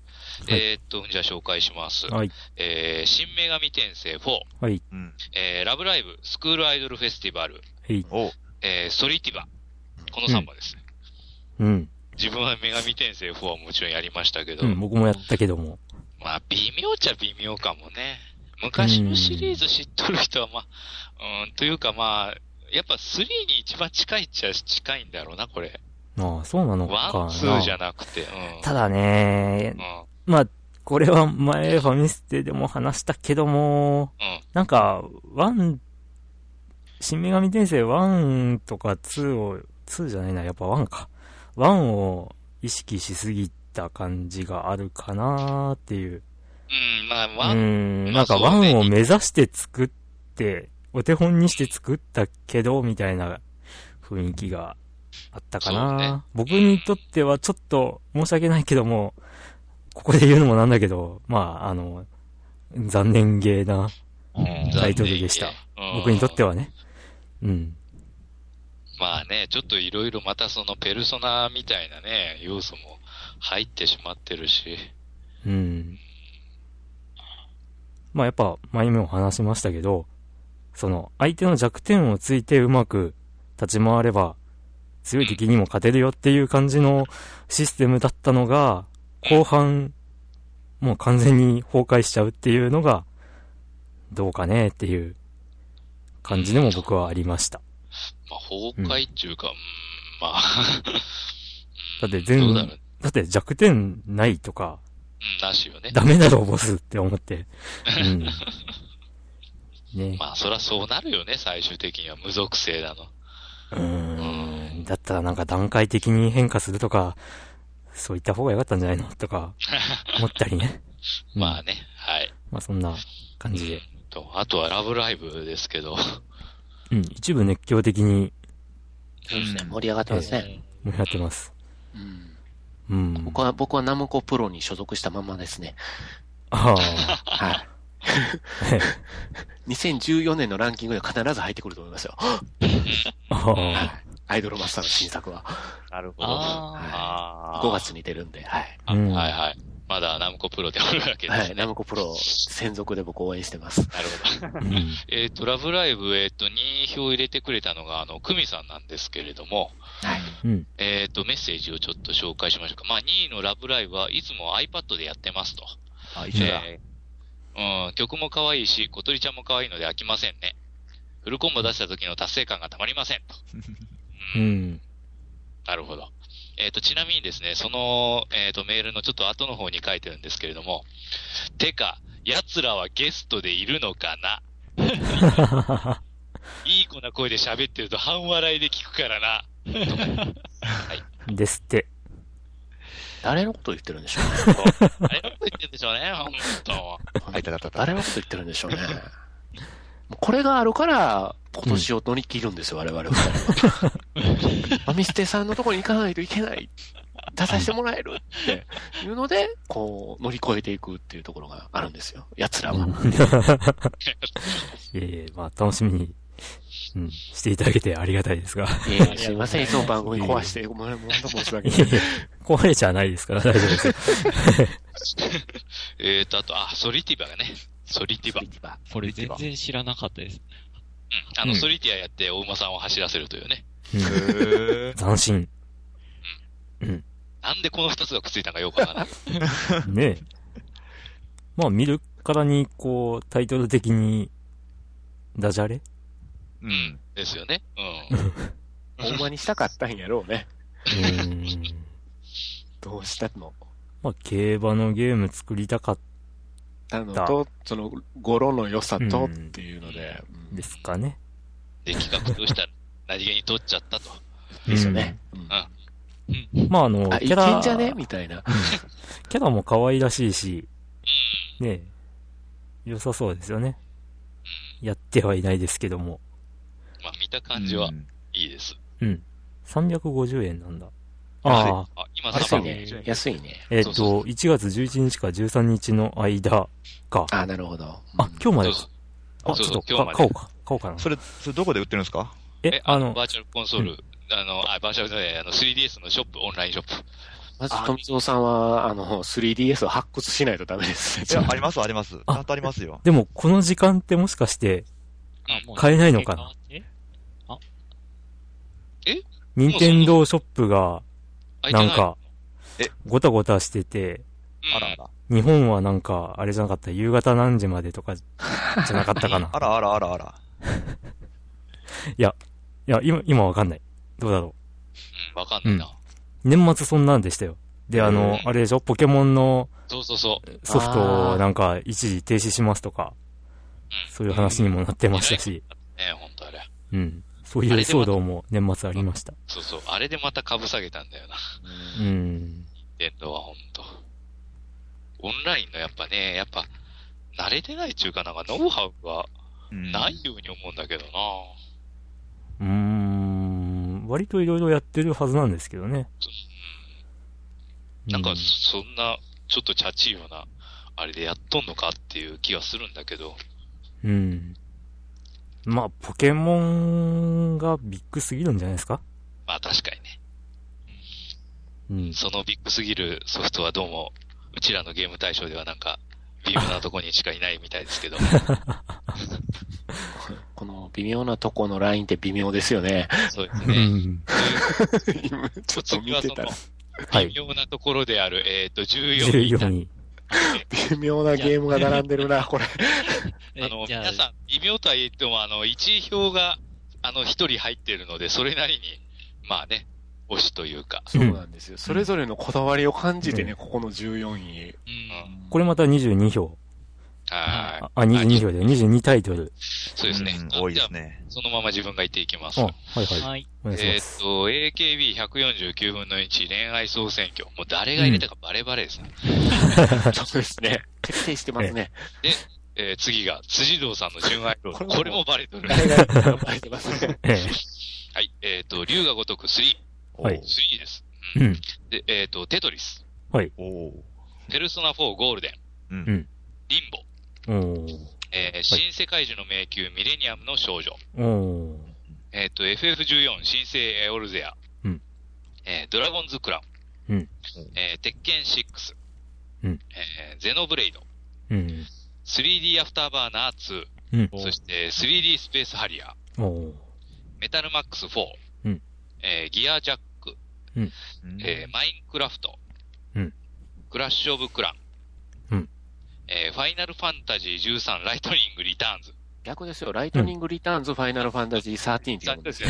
えーっと、じゃあ紹介します。はい。えー、新女神転生4、はい。うん。えー、ラブライブ、スクールアイドルフェスティバル、はい。おえー、ストリーティバ。この3本ですね。うん。自分は女神転生4はもちろんやりましたけど、うん、僕もやったけども。まあ、微妙っちゃ微妙かもね。昔のシリーズ知っとる人は、まあ、うん、というかまあ、やっぱ3に一番近いっちゃ近いんだろうな、これ。ああ、そうなのかワン、な。ツーじゃなくて、うん。ただねう、ん、まあ、これは前ファミステでも話したけども、うん。なんか、ワン、新女神転生1とか2を、2じゃないな、やっぱ1か。1を意識しすぎた感じがあるかなっていう。うん、まあ、うワン、ん、まあなんかそうね1を目指して作って、お手本にして作ったけど、みたいな雰囲気があったかな、ね僕にとってはちょっと申し訳ないけども、ここで言うのもなんだけど、まあ、あの、残念ゲーなうんタイトルでした。うん僕にとってはね。うん。まあね、ちょっといろいろまたそのペルソナみたいなね、要素も入ってしまってるし。うん。まあやっぱ前も話しましたけど、その相手の弱点をついてうまく立ち回れば強い敵にも勝てるよっていう感じのシステムだったのが、後半もう完全に崩壊しちゃうっていうのがどうかねっていう感じでも僕はありました。まあ、崩壊っていうか、うん、まあ、だって全どうだって弱点ないとか、うん、なしよね。ダメだろボスって思って。うん。ね。まあ、そらそうなるよね、最終的には無属性だの。うーん。だったらなんか段階的に変化するとか、そういった方が良かったんじゃないのとか、思ったりね。うんまあね、はい。まあそんな感じで。と、あとはラブライブですけど、うん。一部熱狂的にそうですね。盛り上がってますね。盛り上がってます。うんうん。僕は、僕はナムコプロに所属したままですね。あはい。あ。2014年のランキングでは必ず入ってくると思いますよ。アイドルマスターの新作は。なるほど。ああ5月に出るんで、はい。はいはい。まだナムコプロでおるわけです、ね。はい、ナムコプロ専属で僕応援してます。なるほど。うん。えっ、と、ラブライブ、えっ、と、2票入れてくれたのが、あの、クミさんなんですけれども、はい。うん。えっ、と、メッセージをちょっと紹介しましょうか。まあ、2位のラブライブはいつも iPad でやってますと。あ、一緒だ。えーうん、曲も可愛いし、小鳥ちゃんも可愛いので飽きませんね。フルコンボ出した時の達成感がたまりませんと。ううんん。なるほど。えっ、と、ちなみにですね、その、えっ、と、メールのちょっと後の方に書いてるんですけれども、てか、奴らはゲストでいるのかな？いい子な声で喋ってると半笑いで聞くからな。ですって。誰のこと言ってるんでしょうね。あれのこと言ってんでしょうね、ほんと。はい、たたたた。誰のこと言ってるんでしょうね。これがあるから、今年を乗り切るんですよ、我々は。マミステさんのところに行かないといけない。出させてもらえるっていうので、こう、乗り越えていくっていうところがあるんですよ。奴らは。いえいえ、まあ、楽しみに、うん、していただけてありがたいですが。いえいえすいません、いつも番組壊して、ごめん、本当申し訳ないいえい。え、壊れちゃないですから大丈夫ですよ。えっと、あと、あ、ソリティバがね。ソリティ。バ。これ全然知らなかったです。あの、うんソリティアやって、お馬さんを走らせるというね。うん、へー斬新。なんでこの二つがくっついたのかよくわからない。ねえ。まあ、見るからに、こう、タイトル的に、ダジャレ？うん。ですよね。うん。ほんまにしたかったんやろうね。うーん。どうしたの？まあ、競馬のゲーム作りたかったのと、その、語呂の良さとうんっていうので、たですかね。で、企画としたら、何気に取っちゃったと。うんですよね。うんうん。まあ、あの、あ、いキャラ、けんじゃね？みたいな。キャラも可愛らしいし、うん。ねえ、良さそうですよね。やってはいないですけども。まあ、見た感じはうんいいです。うん。350円なんだ。ああ、あ、今安いさ、ね。安いね。えっそうそと、1月11日から13日の間か。あ、なるほど。あ、今日までか。あ、ちょっと今日までか買おうか。買おうかな。それ、それどこで売ってるんですか？え、、えあの、バーチャルコンソール、あの、あ、バーチャルじゃない、あの、3DS のショップ、オンラインショップ。まず、富蔵さんは、あの、3DS を発掘しないとダメです。いや、あります、あります。ちゃんとありますよ。でも、この時間ってもしかして、買えないのかな？え？任天堂ショップが、なんかえ、ごたごたしてて、うんあらあら。日本はなんか、あれじゃなかった、夕方何時までとか、じゃなかったかな。あらあらあらあら。いや、今、今わかんない。どうだろうん、わかんないな。う。年末そんなんでしたよ。で、あの、あれでしょ、ポケモンのそうそうそう。ソフトをなんか一時停止しますとか、うん。そういう話にもなってましたし、ねほんとあれ。うん。そういう騒動も年末ありました。そうそう。あれでまた株下げたんだよな。うん。電動はほんと。オンラインのやっぱね、やっぱ、慣れてないっていうかなんかノウハウがうんないように思うんだけどな。うーん。割といろいろやってるはずなんですけどね。なんか、うそんな、ちょっとチャチいような、あれでやっとんのかっていう気はするんだけど。うん。まあ、ポケモンがビッグすぎるんじゃないですか？まあ確かにね。うん。そのビッグすぎるソフトはどうも、うちらのゲーム対象ではなんか、微妙なとこにしかいないみたいですけど。この微妙なとこのラインって微妙ですよね。うそうですね。ちょっと見てたら。はい微妙なところである、えっ、と、14位。14位。微妙なゲームが並んでるな、これ。えあの、皆さん、微妙とは言っても、あの、1位票が、あの、1人入ってるので、それなりに、まあね、推しというか。そうなんですよ。それぞれのこだわりを感じてね、うんここの14位。うん。これまた22票。はいあ、あ22票で22タイトル。そうですね。うん多いですじゃね。あそのまま自分が言っていきます。あ、はいはい。えーっ。と、AKB149 分の1恋愛総選挙。もう誰が入れたかバレバレですね。そうですね。徹底してますね。えー次が、辻堂さんの純愛ロード。これもバレとる。誰が頑張ってます はい。えーっと、竜が如く3。はい3です。え。うん。で、えーっと、テトリス。おーペルソナ4ゴールデン。うんうんリンボ。おー。えー新世界樹の迷宮ミレニアムの少女。おー。えーっと、FF14 新生エオルゼア。うんえードラゴンズクラウン。うんえー鉄拳6。ううんえーゼノブレイド、うん。3D アフターバーナー2、うん。そして 3D スペースハリアー、メタルマックス4、うんえーギアジャック、うんえーマインクラフト、うんクラッシュオブクラン、うんえーファイナルファンタジー13ライトニングリターンズ。逆ですよ。ライトニングリターンズ、ファイナルファンタジー13って読むんですよ。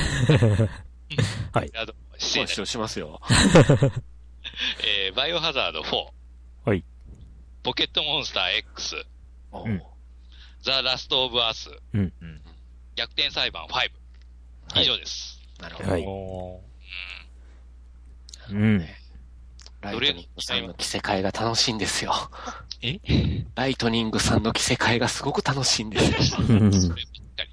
はいあの失礼しますよ。えーバイオハザード4。はい。ポケットモンスター X。おうんザ・ラスト・オブ・アス。うんうん逆転裁判5。以上です。なるほど。はいおうん。ライトニングさんの着せ替えが楽しいんですよ。え？ライトニングさんの着せ替えがすごく楽しいんですよ。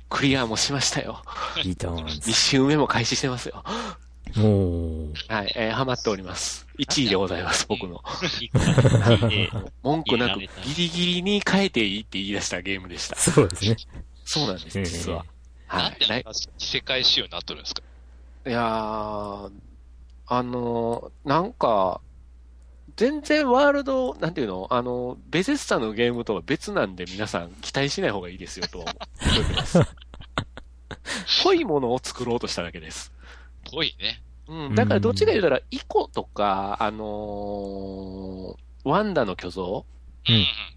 クリアもしましたよ。リターン2ズ。周目も開始してますよ。はい、えー、ハマっております。1位でございます、僕の。文句なくギリギリに変えていいって言い出したゲームでした。そうですね。そうなんです、実は。はい。なんであんな着せ替え仕様になっとるんですか？いやー、あのー、なんか、全然ワールド、なんていうの？あの、ベゼスタのゲームとは別なんで皆さん期待しない方がいいですよとは思ってます。濃いものを作ろうとしただけです。ぽいね。うん。だからどっちか言うたら、イコとか、あのーワンダの巨像。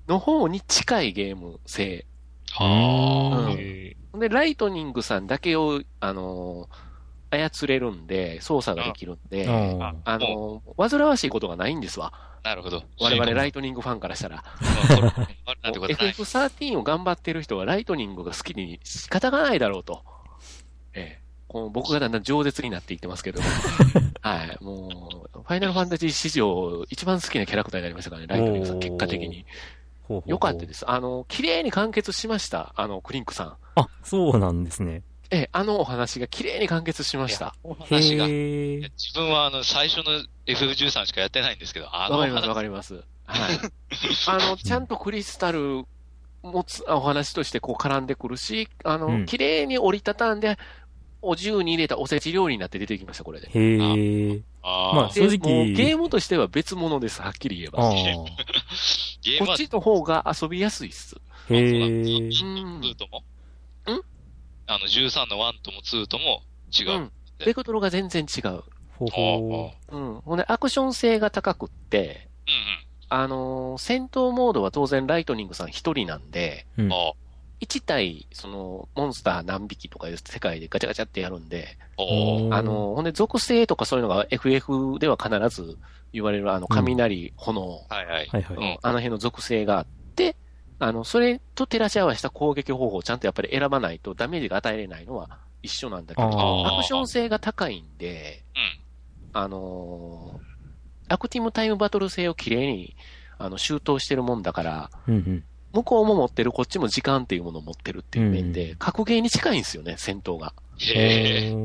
の方に近いゲーム性。はあ。うんえで、ライトニングさんだけを、あのー操れるんで、操作ができるんで、ああのー煩わしいことがないんですわ。なるほど。我々ライトニングファンからしたら。なんてことない。FF13 を頑張ってる人はライトニングが好きに仕方がないだろうと。ええ。この僕がだんだん饒舌になっていってますけど。はい。もう、ファイナルファンタジー史上一番好きなキャラクターになりましたからね、ライトニングさん、結果的に。ほうほうほうよかったです。あの、綺麗に完結しました。あの、クリンクさん。あ、そうなんですね。ええ、あのお話が綺麗に完結しました。お話が。自分はあの、最初の FF13 しかやってないんですけど、あのわかります、わ話、かります。はい。あの、ちゃんとクリスタル持つお話としてこう絡んでくるし、あの、うん綺麗に折りたたんで、お重に入れたおせち料理になって出てきました、これで。へえ。あーまあ正直ゲームとしては別物です、はっきり言えあば。あ。ゲームはこっちの方が遊びやすいっす。へえ。2とも？ん？あの、13の1とも2とも違う。うん。ベクトルが全然違う。ほうほうん。ほんで、アクション性が高くって、うんあのー戦闘モードは当然ライトニングさん一人なんで、う。うんうん。。あ1対、その、モンスター何匹とかいう世界でガチャガチャってやるんで、あの、ほんで、属性とかそういうのが FF では必ず言われる、あの、雷、炎、はいはい。はいあの辺の属性があって、あの、それと照らし合わせた攻撃方法をちゃんとやっぱり選ばないとダメージが与えれないのは一緒なんだけど、アクション性が高いんで、うん。あのーアクティブタイムバトル性をきれいに、あの、周到してるもんだから、うんうん。向こうも持ってる、こっちも時間っていうものを持ってるっていう面で、う格ゲーに近いんですよね、戦闘が。へえ。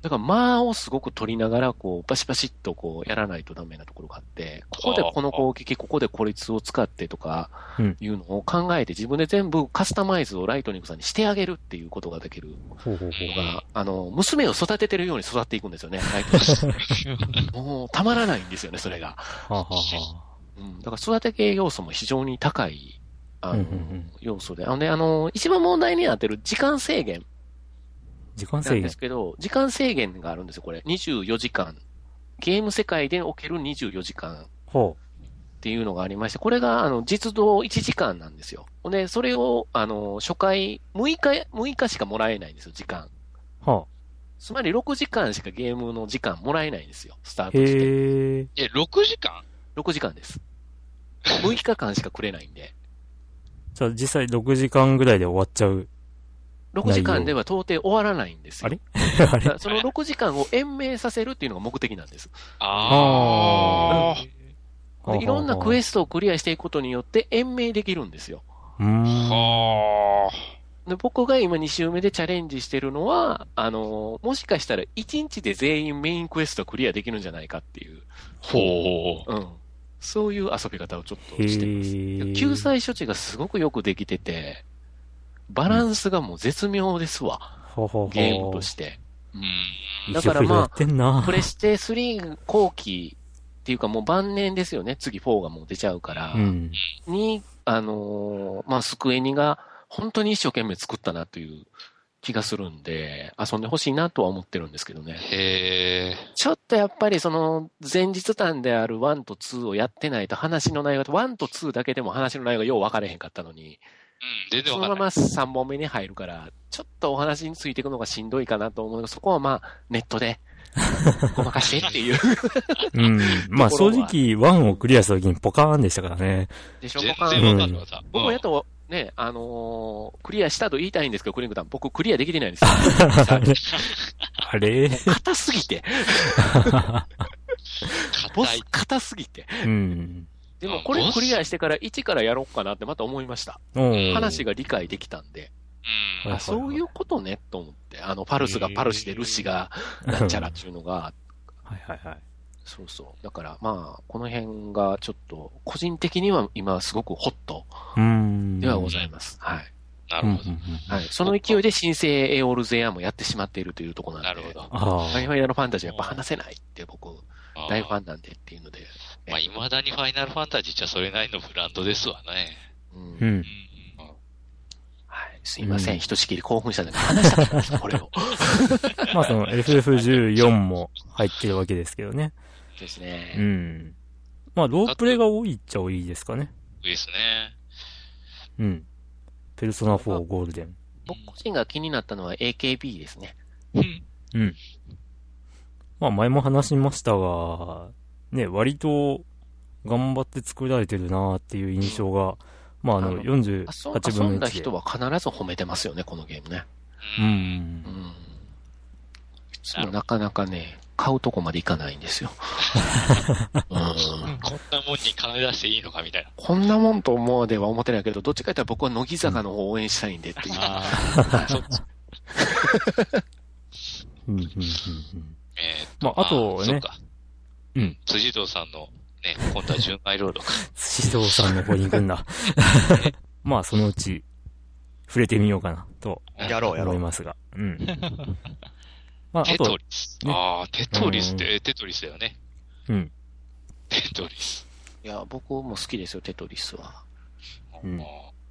だから、間をすごく取りながら、こう、バシバシっとこう、やらないとダメなところがあって、ここでこの攻撃、ここでこいつを使ってとかうん、いうのを考えて、自分で全部カスタマイズをライトニングさんにしてあげるっていうことができる。のが、あの、娘を育ててるように育っていくんですよね、ライトニングもう、たまらないんですよね、それが。はあはあはうん。だから、育て系要素も非常に高い、あのうんうんうん、要素で。あのね、あの、一番問題になってる時間制限。時間制限なんです。けど、時間制限があるんですよ、これ。24時間。ゲーム世界でおける24時間ほっていうのがありまして、これが、あの、実動1時間なんですよ。で、それを、あの、初回、6日、6日しかもらえないんですよ、時間。う。はつまり6時間しかゲームの時間もらえないんですよ、スターあ。トして。え、6時間？6時間です。6日間しかくれないんで。じゃあ実際6時間ぐらいで終わっちゃう。6時間では到底終わらないんですよ。あれ？あれ？らその6時間を延命させるっていうのが目的なんです。ああ。でいろんなクエスストをクリアしていくことによって延命できるんですよ。はで僕が今2周目でチャレンジしてるのは、あの、もしかしたら1日で全員メインクエストクリアできるんじゃないかっていう、ほう。うん。そういう遊び方をちょっとしてます。救済処置がすごくよくできてて、バランスがもう絶妙ですわ。ほうほうほうゲームとして。うん。だからまあいろいろやってんな。プレステ3後期っっていうかもう晩年ですよね。次4がもう出ちゃうから。うん。に、あのーまあ、スクエニが本当に一生懸命作ったなという気がするんで、遊んでほしいなとは思ってるんですけどね。へえ。ちょっとやっぱりその前日談である1と2をやってないと話の内容が、1と2だけでも話の内容がよう分かれへんかったのに、うん、そのま。ま3本目に入るから、ちょっとお話についていくのがしんどいかなと思うので、そこはまあネットで ごまかしてっていう。うん。まあ正直、1をクリアした時にポカーンでしたからね。でしょ？全僕は然わかん。僕はやっとね、あのークリアしたと言いたいんですけど、クリングタン、僕クリアできてないんですよ。あれ？あれ硬すぎて。ボス硬すぎて。うん。でもこれクリアしてから1からやろうかなってまた思いました。話が理解できたんで。あそういうことね、と思って。あの、パルスがパルシで、ルシが、なんちゃらっていうのが、はいはいはい。そうそう。だから、まあ、この辺がちょっと、個人的には今すごくホットうん。ではございます。はい。うん。なるほど。はい。その勢いで新生エオールゼアもやってしまっているというところなんで。なるほど。あファイナルファンタジーやっぱ話せないって僕、大ファンなんでっていうので。まあ、未だにファイナルファンタジーじゃそれなりのブランドですわね。うんう。うん。すいません。うんひとしきり興奮したんだけど、話したかったです、これを。まあその FF14 も入ってるわけですけどね。ですね。うん。まあロープレイが多いっちゃ多いですかね。いいですね。うん。ペルソナ4ゴールデン。僕個人が気になったのは AKB ですね。うん。うん。まあ前も話しましたが、ね、割と頑張って作られてるなっていう印象が、まああのあの48遊分遊んの1で。だ人は必ず褒めてますよね、このゲームね。う。うん。うんん。いつもなかなかね、買うとこまでいかないんですよ。うん。こんなもんに金出していいのかみたいな。こんなもんと思うでは思ってないけど、どっちかというと僕は乃木坂の方を応援したいんでっていう。あ そっち。うんうんうんうんえーっまああとねそっか。うん。辻堂さんの、ね、今度は純愛ロードか。指導さんの方に行くんだ。まあそのうち触れてみようかなとやろうやろう。思いますが。うん。まああテトと、リス。ねああ、テトリスって、テトリスだよね。うん。テトリス。いや、僕も好きですよ、テトリスは。うんあ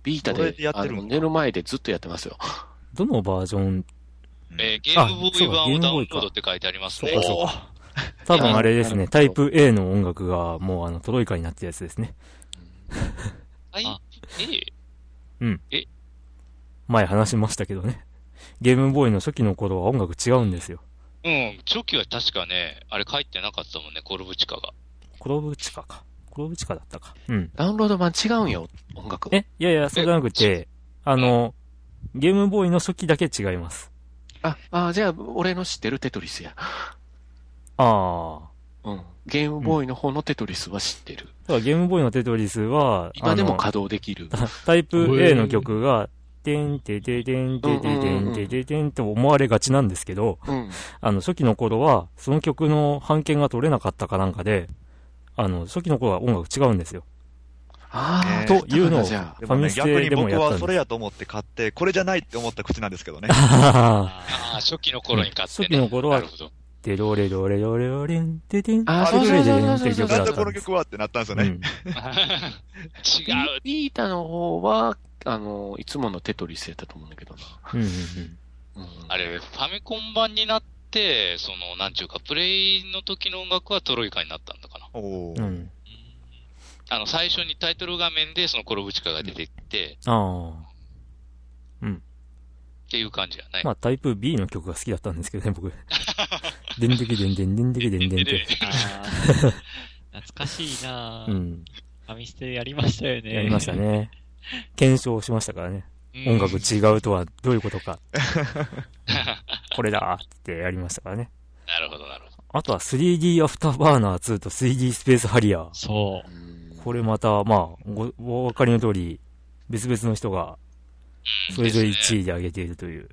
ビータででやってる寝る前でずっとやってますよ。どのバージョン、ーえーゲームボーイ版をダウンロードって書いてありますねそうか。そう多分あれですね、タイプ A の音楽がもうあのトロイカになってるやつですね。はいあ。え？前話しましたけどね。ゲームボーイの初期の頃は音楽違うんですよ。うん、初期は確かね、あれ書いてなかったもんね、コルブチカが。コロブチカか。コロブチカだったか。うん。ダウンロード版違うんよ、音楽。え、いやいや、そうじゃなくて、あの、ゲームボーイの初期だけ違います。あ、あ、じゃあ、俺の知ってるテトリスや。ああ。うん。ゲームボーイの方のテトリスは知ってる。だからゲームボーイのテトリスは、今でも稼働できる。タイプ A の曲が、てんてててんてててんてててんって思われがちなんですけど、うん。あの、初期の頃は、その曲の版権が取れなかったかなんかで、あの、初期の頃は音楽違うんですよ。ああ、ねというのをファミステ逆に僕でもやったんですはそれやと思って買って、これじゃないって思った口なんですけどね。ああ、初期の頃に買ってね。初期の頃はなるほど。でロレロレロレロレン、ててん、あててれれんっていう曲なんでこの。曲はってなったんですよね。うん。違う。ビータの方は、あの、いつものテトリスやったと思うんだけどな。うんうんうん。あれ、ファミコン版になって、その、なんちゅうか、プレイの時の音楽はトロイカになったんだかな。うん。うおーん。あの、最初にタイトル画面でそのコロブチカが出てきて、ああ。っていう感じやね。まあ、タイプ B の曲が好きだったんですけどね、僕。でんでけでんでんでんでけでんでんって。懐かしいなぁうん。ファミステやりましたよね。やりました。ね。検証しましたからね。音楽違うとはどういうことか。これだってやりましたからね。なるほど、なるほど。あとは 3D アフターバーナー2と 3D スペースハリアー。そう。これまた、まあ、ご、お分かりの通り、別々の人が、それぞれ1位で上げているという。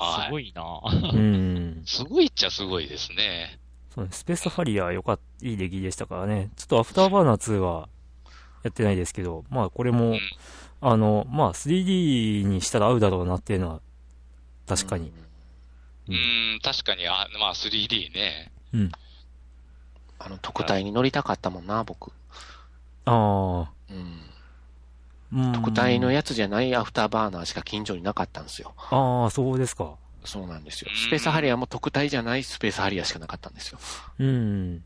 はい。すごいなぁうん。すごいっちゃすごいですね。そうね、スペースハリアーよかった、いい出来でしたからね。ちょっとアフターバーナー2は、やってないですけど、まあこれも、うんあの、まあ 3D にしたら合うだろうなっていうのは、確かに。うーん、確かに、あまあ 3D ね。うん。あの、筐体に乗りたかったもんな、僕。あうん。あ。うん筐体のやつじゃないアフターバーナーしか近所になかったんですよ。ああ、そうですか。そうなんですようん。スペースハリアーも筐体じゃないスペースハリアーしかなかったんですよ。うん。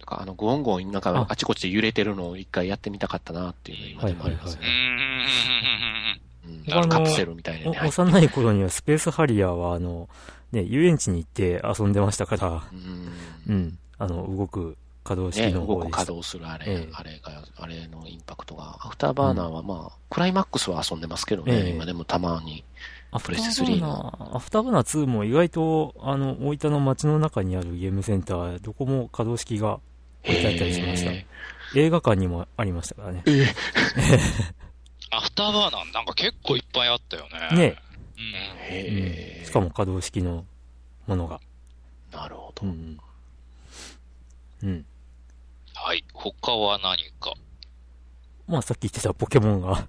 だからあの、ゴンゴン、なんかああちこちで揺れてるのを一回やってみたかったなっていうのが今でもありますね。ん。うん僕あのカプセルみたいなのにお入って幼い頃にはスペースハリアーは、あの、ね、遊園地に行って遊んでましたから、うんうん。あの、動く可動ね、式の動く稼方でした。働するあれ、ええあれが、あれのインパクトが。アフターバーナーはまあ、クライマックスは遊んでますけどね、ええ今でもたまに。アフタプレステ3ーバーナー、アフターバーナー2も意外と、あの、大分の街の中にあるゲームセンター、どこも可動式が置いてあったりしましたへ映画館にもありましたからね。ええ アフターバーナーなんか結構いっぱいあったよね。ねうん。しかも可動式のものが。なるほど。うん。うん。はい。他は何か？まあさっき言ってたポケモンが。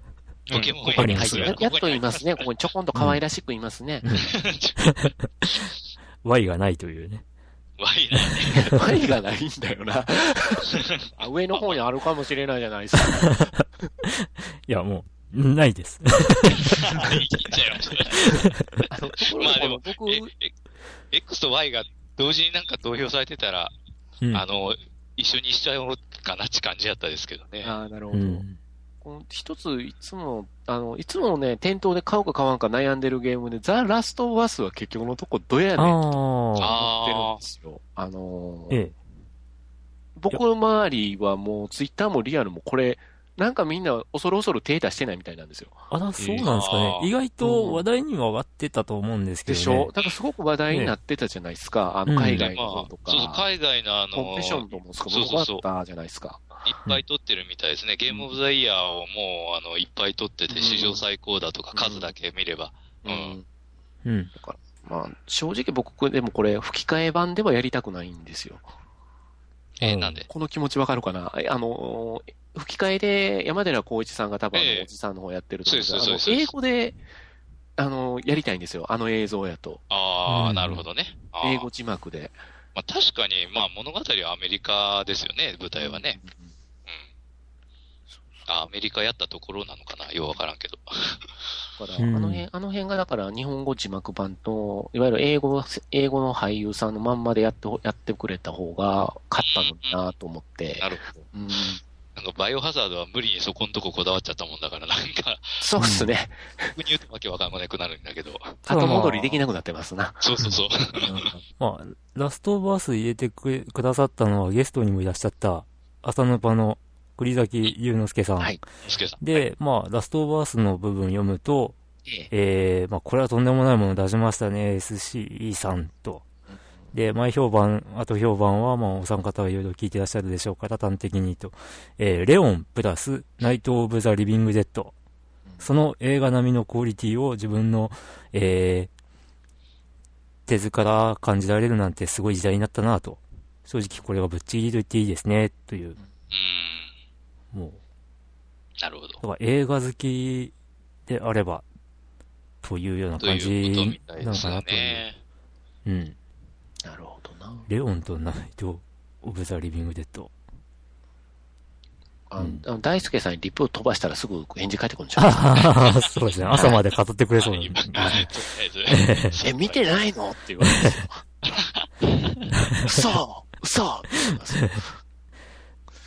ポケモンここに入ってるややっと言いますね。ここにちょこんと可愛らしく言いますね。Y がないというね。ワイナーね。愛がないんだよな。あ上の方にあるかもしれないじゃないですか。いや、もう、ないです。いいんじゃないあの、ところまあでも僕、え、え X と Y が同時になんか投票されてたら、うん。あの、一緒にしちゃおうかなって感じだったですけどね。ああ、なるほど。うん。この一つ、いつも、あの、いつもね、店頭で買うか買わんか悩んでるゲームで、ザ・ラスト・オブ・アスは結局のとこどやねんとあ思ってるあんですよ。あのあ。ーええ。僕の周りはもう、ツイッターもリアルもこれ、なんかみんな恐る恐る手出してないみたいなんですよ。あら、そうなんですかね。意外と話題には上がってたと思うんですけどね。でしょ？だからすごく話題になってたじゃないですか。あの、うん海外の方と、か。そうそう、海外のあの、コンペションともすごく良かそうそうそうったじゃないですか。いっぱい取ってるみたいですね。ゲームオブザイヤーをもう、あの、いっぱい取ってて、うん史上最高だとか、数だけ見れば。ううんん。うん。まあ、正直僕でもこれ、吹き替え版ではやりたくないんですよ。え、うんなんでこの気持ちわかるかな？えあの、吹き替えで山寺宏一さんが多分おじさんの方やってると思うんですけど、そうですそうですあの英語で、あの、やりたいんですよ。あの映像やと。ああ、うんなるほどね。英語字幕で。まあ確かに、まあ物語はアメリカですよね、舞台はね。うん。あアメリカやったところなのかな？ようわからんけど。だから、うんあの辺、あの辺がだから日本語字幕版と、いわゆる英語、英語の俳優さんのまんまでやって、やってくれた方が勝ったのになと思って。なるほど。うん。なんかバイオハザードは無理にそこんとここだわっちゃったもんだから、なんか、そうっすね。逆に言うとわけわかんなくなるんだけど。後戻りできなくなってますな。そうそうそう。まあ、ラストバース入れてくださったのはゲストにもいらっしゃった、朝の場の栗崎祐之介さん。はい。すけさん。で、まあ、ラストバースの部分読むと、えええー、まあ、これはとんでもないもの出しましたね、SCE さんと。で、前評判、後評判は、まあ、お三方はいろいろ聞いてらっしゃるでしょうから、端的にと。えー、レオンプラス、ナイト・オブ・ザ・リビング・デッド。その映画並みのクオリティを自分の、えー、手から感じられるなんてすごい時代になったなと。正直これはぶっちぎりと言っていいですね、という。うもう、ん。なるほどだ。から映画好きであれば、というようなと感じなのかなという。ね。うん。なるほどな。レオンとナイト・オブ・ザ・リビング・デッド。あうん大輔さんにリプを飛ばしたらすぐ返事返ってくるんでしょ？ああ、そうですね。朝まで語ってくれそうなんでえ見てないの？って言われるんですよ。嘘嘘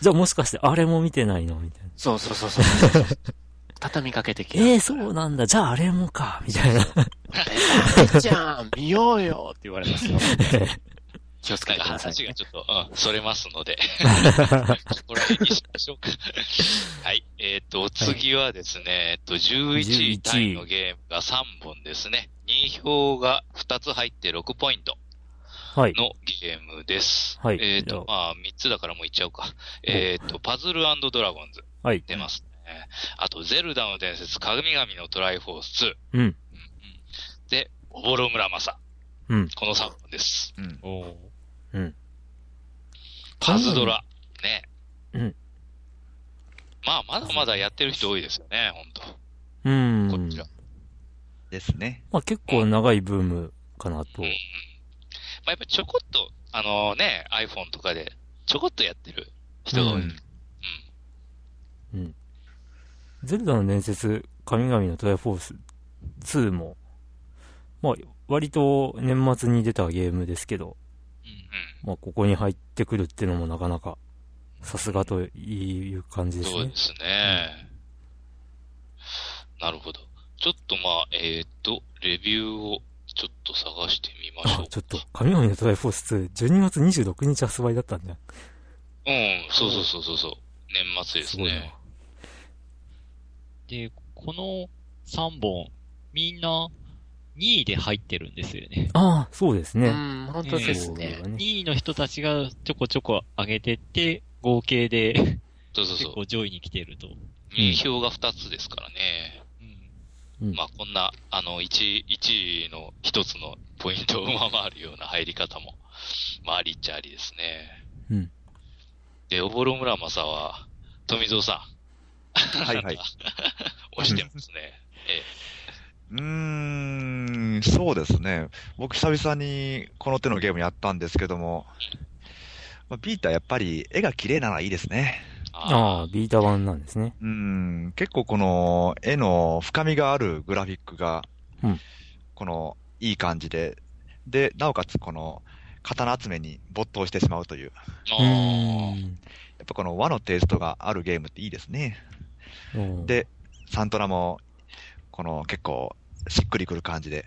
じゃあもしかしてあれも見てないの？みたいな。そうそうそうそう。畳みかけてきええー、そうなんだ。じゃああれもか。みたいな。う。じゃん、見ようよって言われますよ。気をつけてください、ね。話がちょっと、うん、それますので。これにしましょうか。はい。えっ、と、お次はですね、えっと、11位タイのゲームが3本ですね。2票が2つ入って6ポイントはい。のゲームです。はいえっ、じゃあと、まあ、3つだからもういっちゃおうか。えっ、と、パズルドラゴンズはい。出ますね。あと、ゼルダの伝説、神々のトライフォース2。うん。で、オボロムラマサ。うん。この3本です。うん。おーうん。パズドラ。ね。うん。まあ、まだまだやってる人多いですよね、ほんと。うーんこっち。は。ですね。まあ結構長いブームかなとうん。まあ、やっぱちょこっと、あのね、iPhone とかでちょこっとやってる人が多い。うんうん。ゼルダの伝説、神々のトライフォース2も、まあ、割と年末に出たゲームですけど、うん。まあ、ここに入ってくるっていうのもなかなか、さすがという感じですねそうで。すね。なるほど。ちょっとまあ、えっ、と、レビューをちょっと探してみましょう。あちょっと、神々のトライフォース2、12月26日発売だったんだ。うん、そうそうそうそうそう。年末ですね。。で、この3本、みんな2位で入ってるんですよね。ああ、そうですね。うん、本当ですね。そうだね2位の人たちがちょこちょこ上げてって、合計でそうそうそう。結構上位に来てると。2票が2つですからね。うん。うんまあ、こんな、あの、1、1位の一つのポイントを上回るような入り方も、まあ、ありっちゃありですね。うん。で、おぼろ村正は、富蔵さん。はいはい。押してますね。えうーん、そうですね。僕久々にこの手のゲームやったんですけども、まあ、ビータやっぱり絵が綺麗なのはいいですね。え。ああ、ビータ版なんですね。うん、結構この絵の深みがあるグラフィックがうん、このいい感じで、で、なおかつこの刀集めに没頭してしまうという。やっぱこの和のテイストがあるゲームっていいですね。うん、で、サントラも、この結構しっくりくる感じで、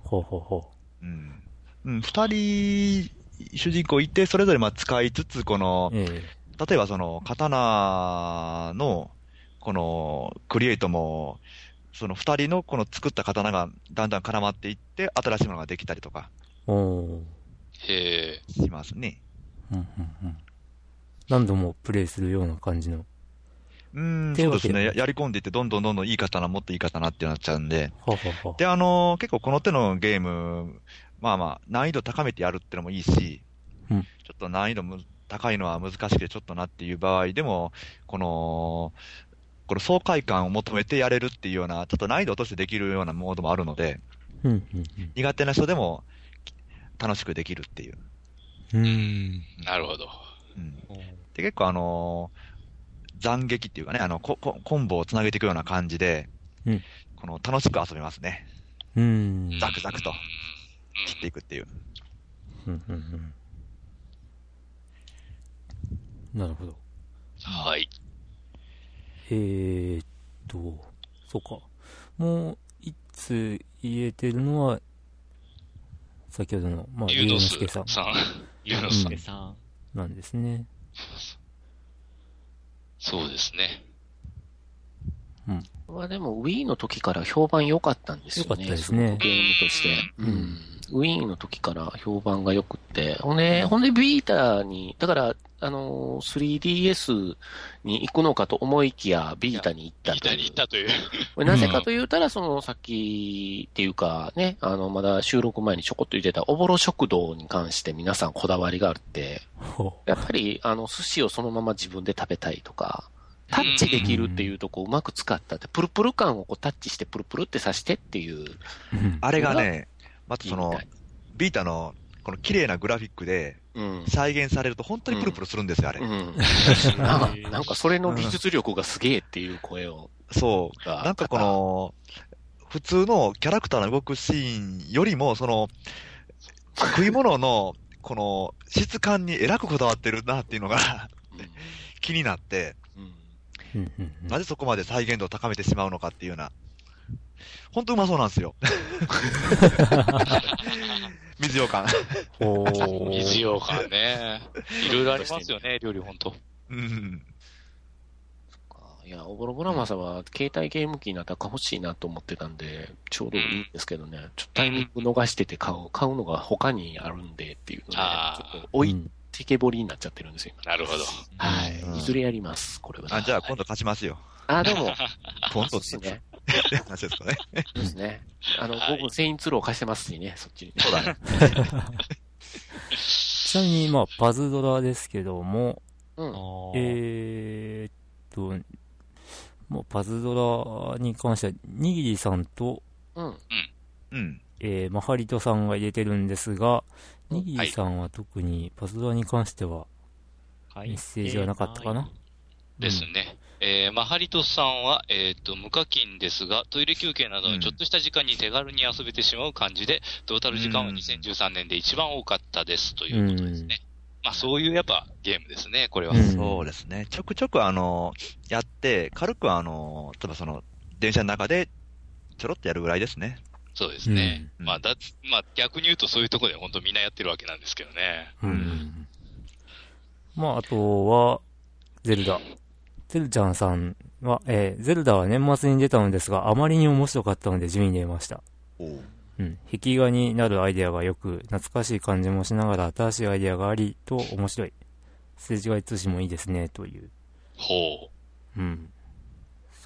ほうほうほうん。うん、二人、主人公いて、それぞれまあ使いつつ、このう。、え例えばその、刀の、この、クリエイトも、その二人のこの作った刀がだんだん絡まっていって、新しいものができたりとかえおえ。しますね。うんうんうん。何度もプレイするような感じの。うん、そううですね。ややり込んでいって、どんどんどんどんいい刀、もっといい刀ってなっちゃうんで。はははで、あの結構この手のゲーム、まあまあ、難易度高めてやるってのもいいし、うんちょっと難易度む高いのは難しくてちょっとなっていう場合でも、この、この爽快感を求めてやれるっていうような、ちょっと難易度落としてできるようなモードもあるので、うんうん苦手な人でも楽しくできるっていう。うん。うん。なるほど。うん、で、結構あの斬撃っていうかね、あのコココンボをつなげていくような感じで、うんこの楽しく遊べますね。うん。ザクザクとうん切っていくっていう。うんうんうん。なるほど。はい。えーっと、そうか。もう、いつ言えてるのは、先ほどの、まあ、龍ゆうのす之介さんさん。ゆうのすうんでさん。なんですね。そうですね。まあでも Wii の時から評判良かったんですよね。良かったですねゲームとして。ううんん。Wii の時から評判が良くって。ほんで、ほんでビータに、だから、あのー 3DS に行くのかと思いきや、ビータに行ったビータというに行ったという。これなぜかと言うたら、その、さっきっていうか、ね、あの、まだ収録前にちょこっと言ってた、おぼろ食堂に関して皆さんこだわりがあって、ほやっぱり、あの、寿司をそのまま自分で食べたいとか、タッチできるっていうとこをうまく使ったって、プルプル感をこうタッチしてプルプルって刺してっていう、あれがね、またそのビータのこの綺麗なグラフィックでうん。再現されると本当にプルプルするんですよ、あれ。うん。ななんかそれの技術力がすげえっていう声を、そう。がなんかこの、普通のキャラクターの動くシーンよりも、その、食い物の、この、質感にえらくこだわってるなっていうのが気になって、なぜそこまで再現度を高めてしまうのかっていうような。本当うまそうなんですよ。水羊羹。ほー水羊羹ね。いろいろありますよね、料理ほんと。うん。いや、オボロブラマサは携帯ゲーム機になったら欲しいなと思ってたんで、ちょうどいいんですけどね、ちょっとタイミング逃してて買う、買うのが他にあるんでっていうので、ちょっと置いうんてけぼりになっちゃってるんですよ。なるほど。はうんい。いずれやります、これは。あ、じゃあ今度勝ちますよ。あ、でも、ポンとそうですね。って話ですかね。そうですね。あの、はい僕、セインツロー貸してますしね、そっちに。そうだね。ちなみに、まあ、パズドラですけども、うん。えーっと、まあ、パズドラに関しては、にぎりさんと、うん。うん。えー、マハリトさんが入れてるんですが、うんにぎりさんは特にパズドラに関してははいメッセージはなかったかな？ですね。えー、まあ、ハリトスさんは、えっ、と、無課金ですが、トイレ休憩などのちょっとした時間に手軽に遊べてしまう感じで、トータル時間はうん2013年で一番多かったですということですね。まあ、そういうやっぱゲームですね、これは。うんそうですね。ちょくちょくあの、やって、軽くあの、例えばその、電車の中で、ちょろっとやるぐらいですね。そうですね。うんまあ、だ、まあ、逆に言うとそういうところで本当みんなやってるわけなんですけどね。うん。ううんん。まあ、あとは、ゼルダ。ゼルちゃんさんは、えーゼルダは年末に出たのですが、あまりに面白かったので順位に入れました。うん。壁画になるアイデアがよく、懐かしい感じもしながら新しいアイデアがあり、と面白い。すれ違い通信もいいですね、という。ほうん。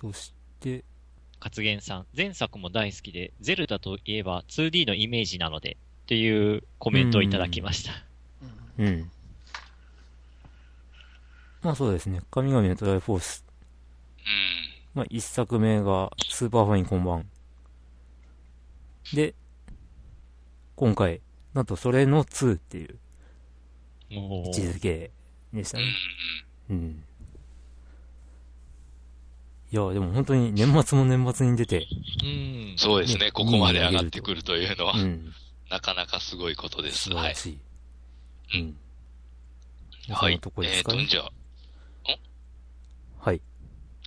そして、活言さん、前作も大好きで、ゼルダといえば 2D のイメージなので、っていうコメントをいただきました。うん。まあそうですね。神々のトライフォース。う。まあ一作目がスーパーファインこんばん。で、今回、なんとそれの2っていうもう位置づけでしたうん。うんね。うん。いや、でも本当に年末も年末に出て、うん。そうですね。ねここまで上がってくるというのは、うん。なかなかすごいことです。はい。素晴らしい。ううんはいんなと。こでえっ、と、すかね。じゃあ、はい。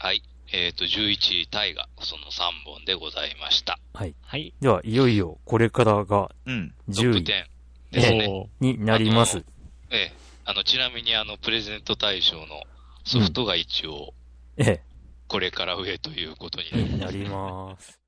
はい。えっ、と、11位タイがその3本でございました。はい。はい。では、いよいよこれからがうん。トップ10 10位ですね。になります。ええ。あの、ちなみにあの、プレゼント対象のソフトが一応、えこれから上ということになりえ、なります。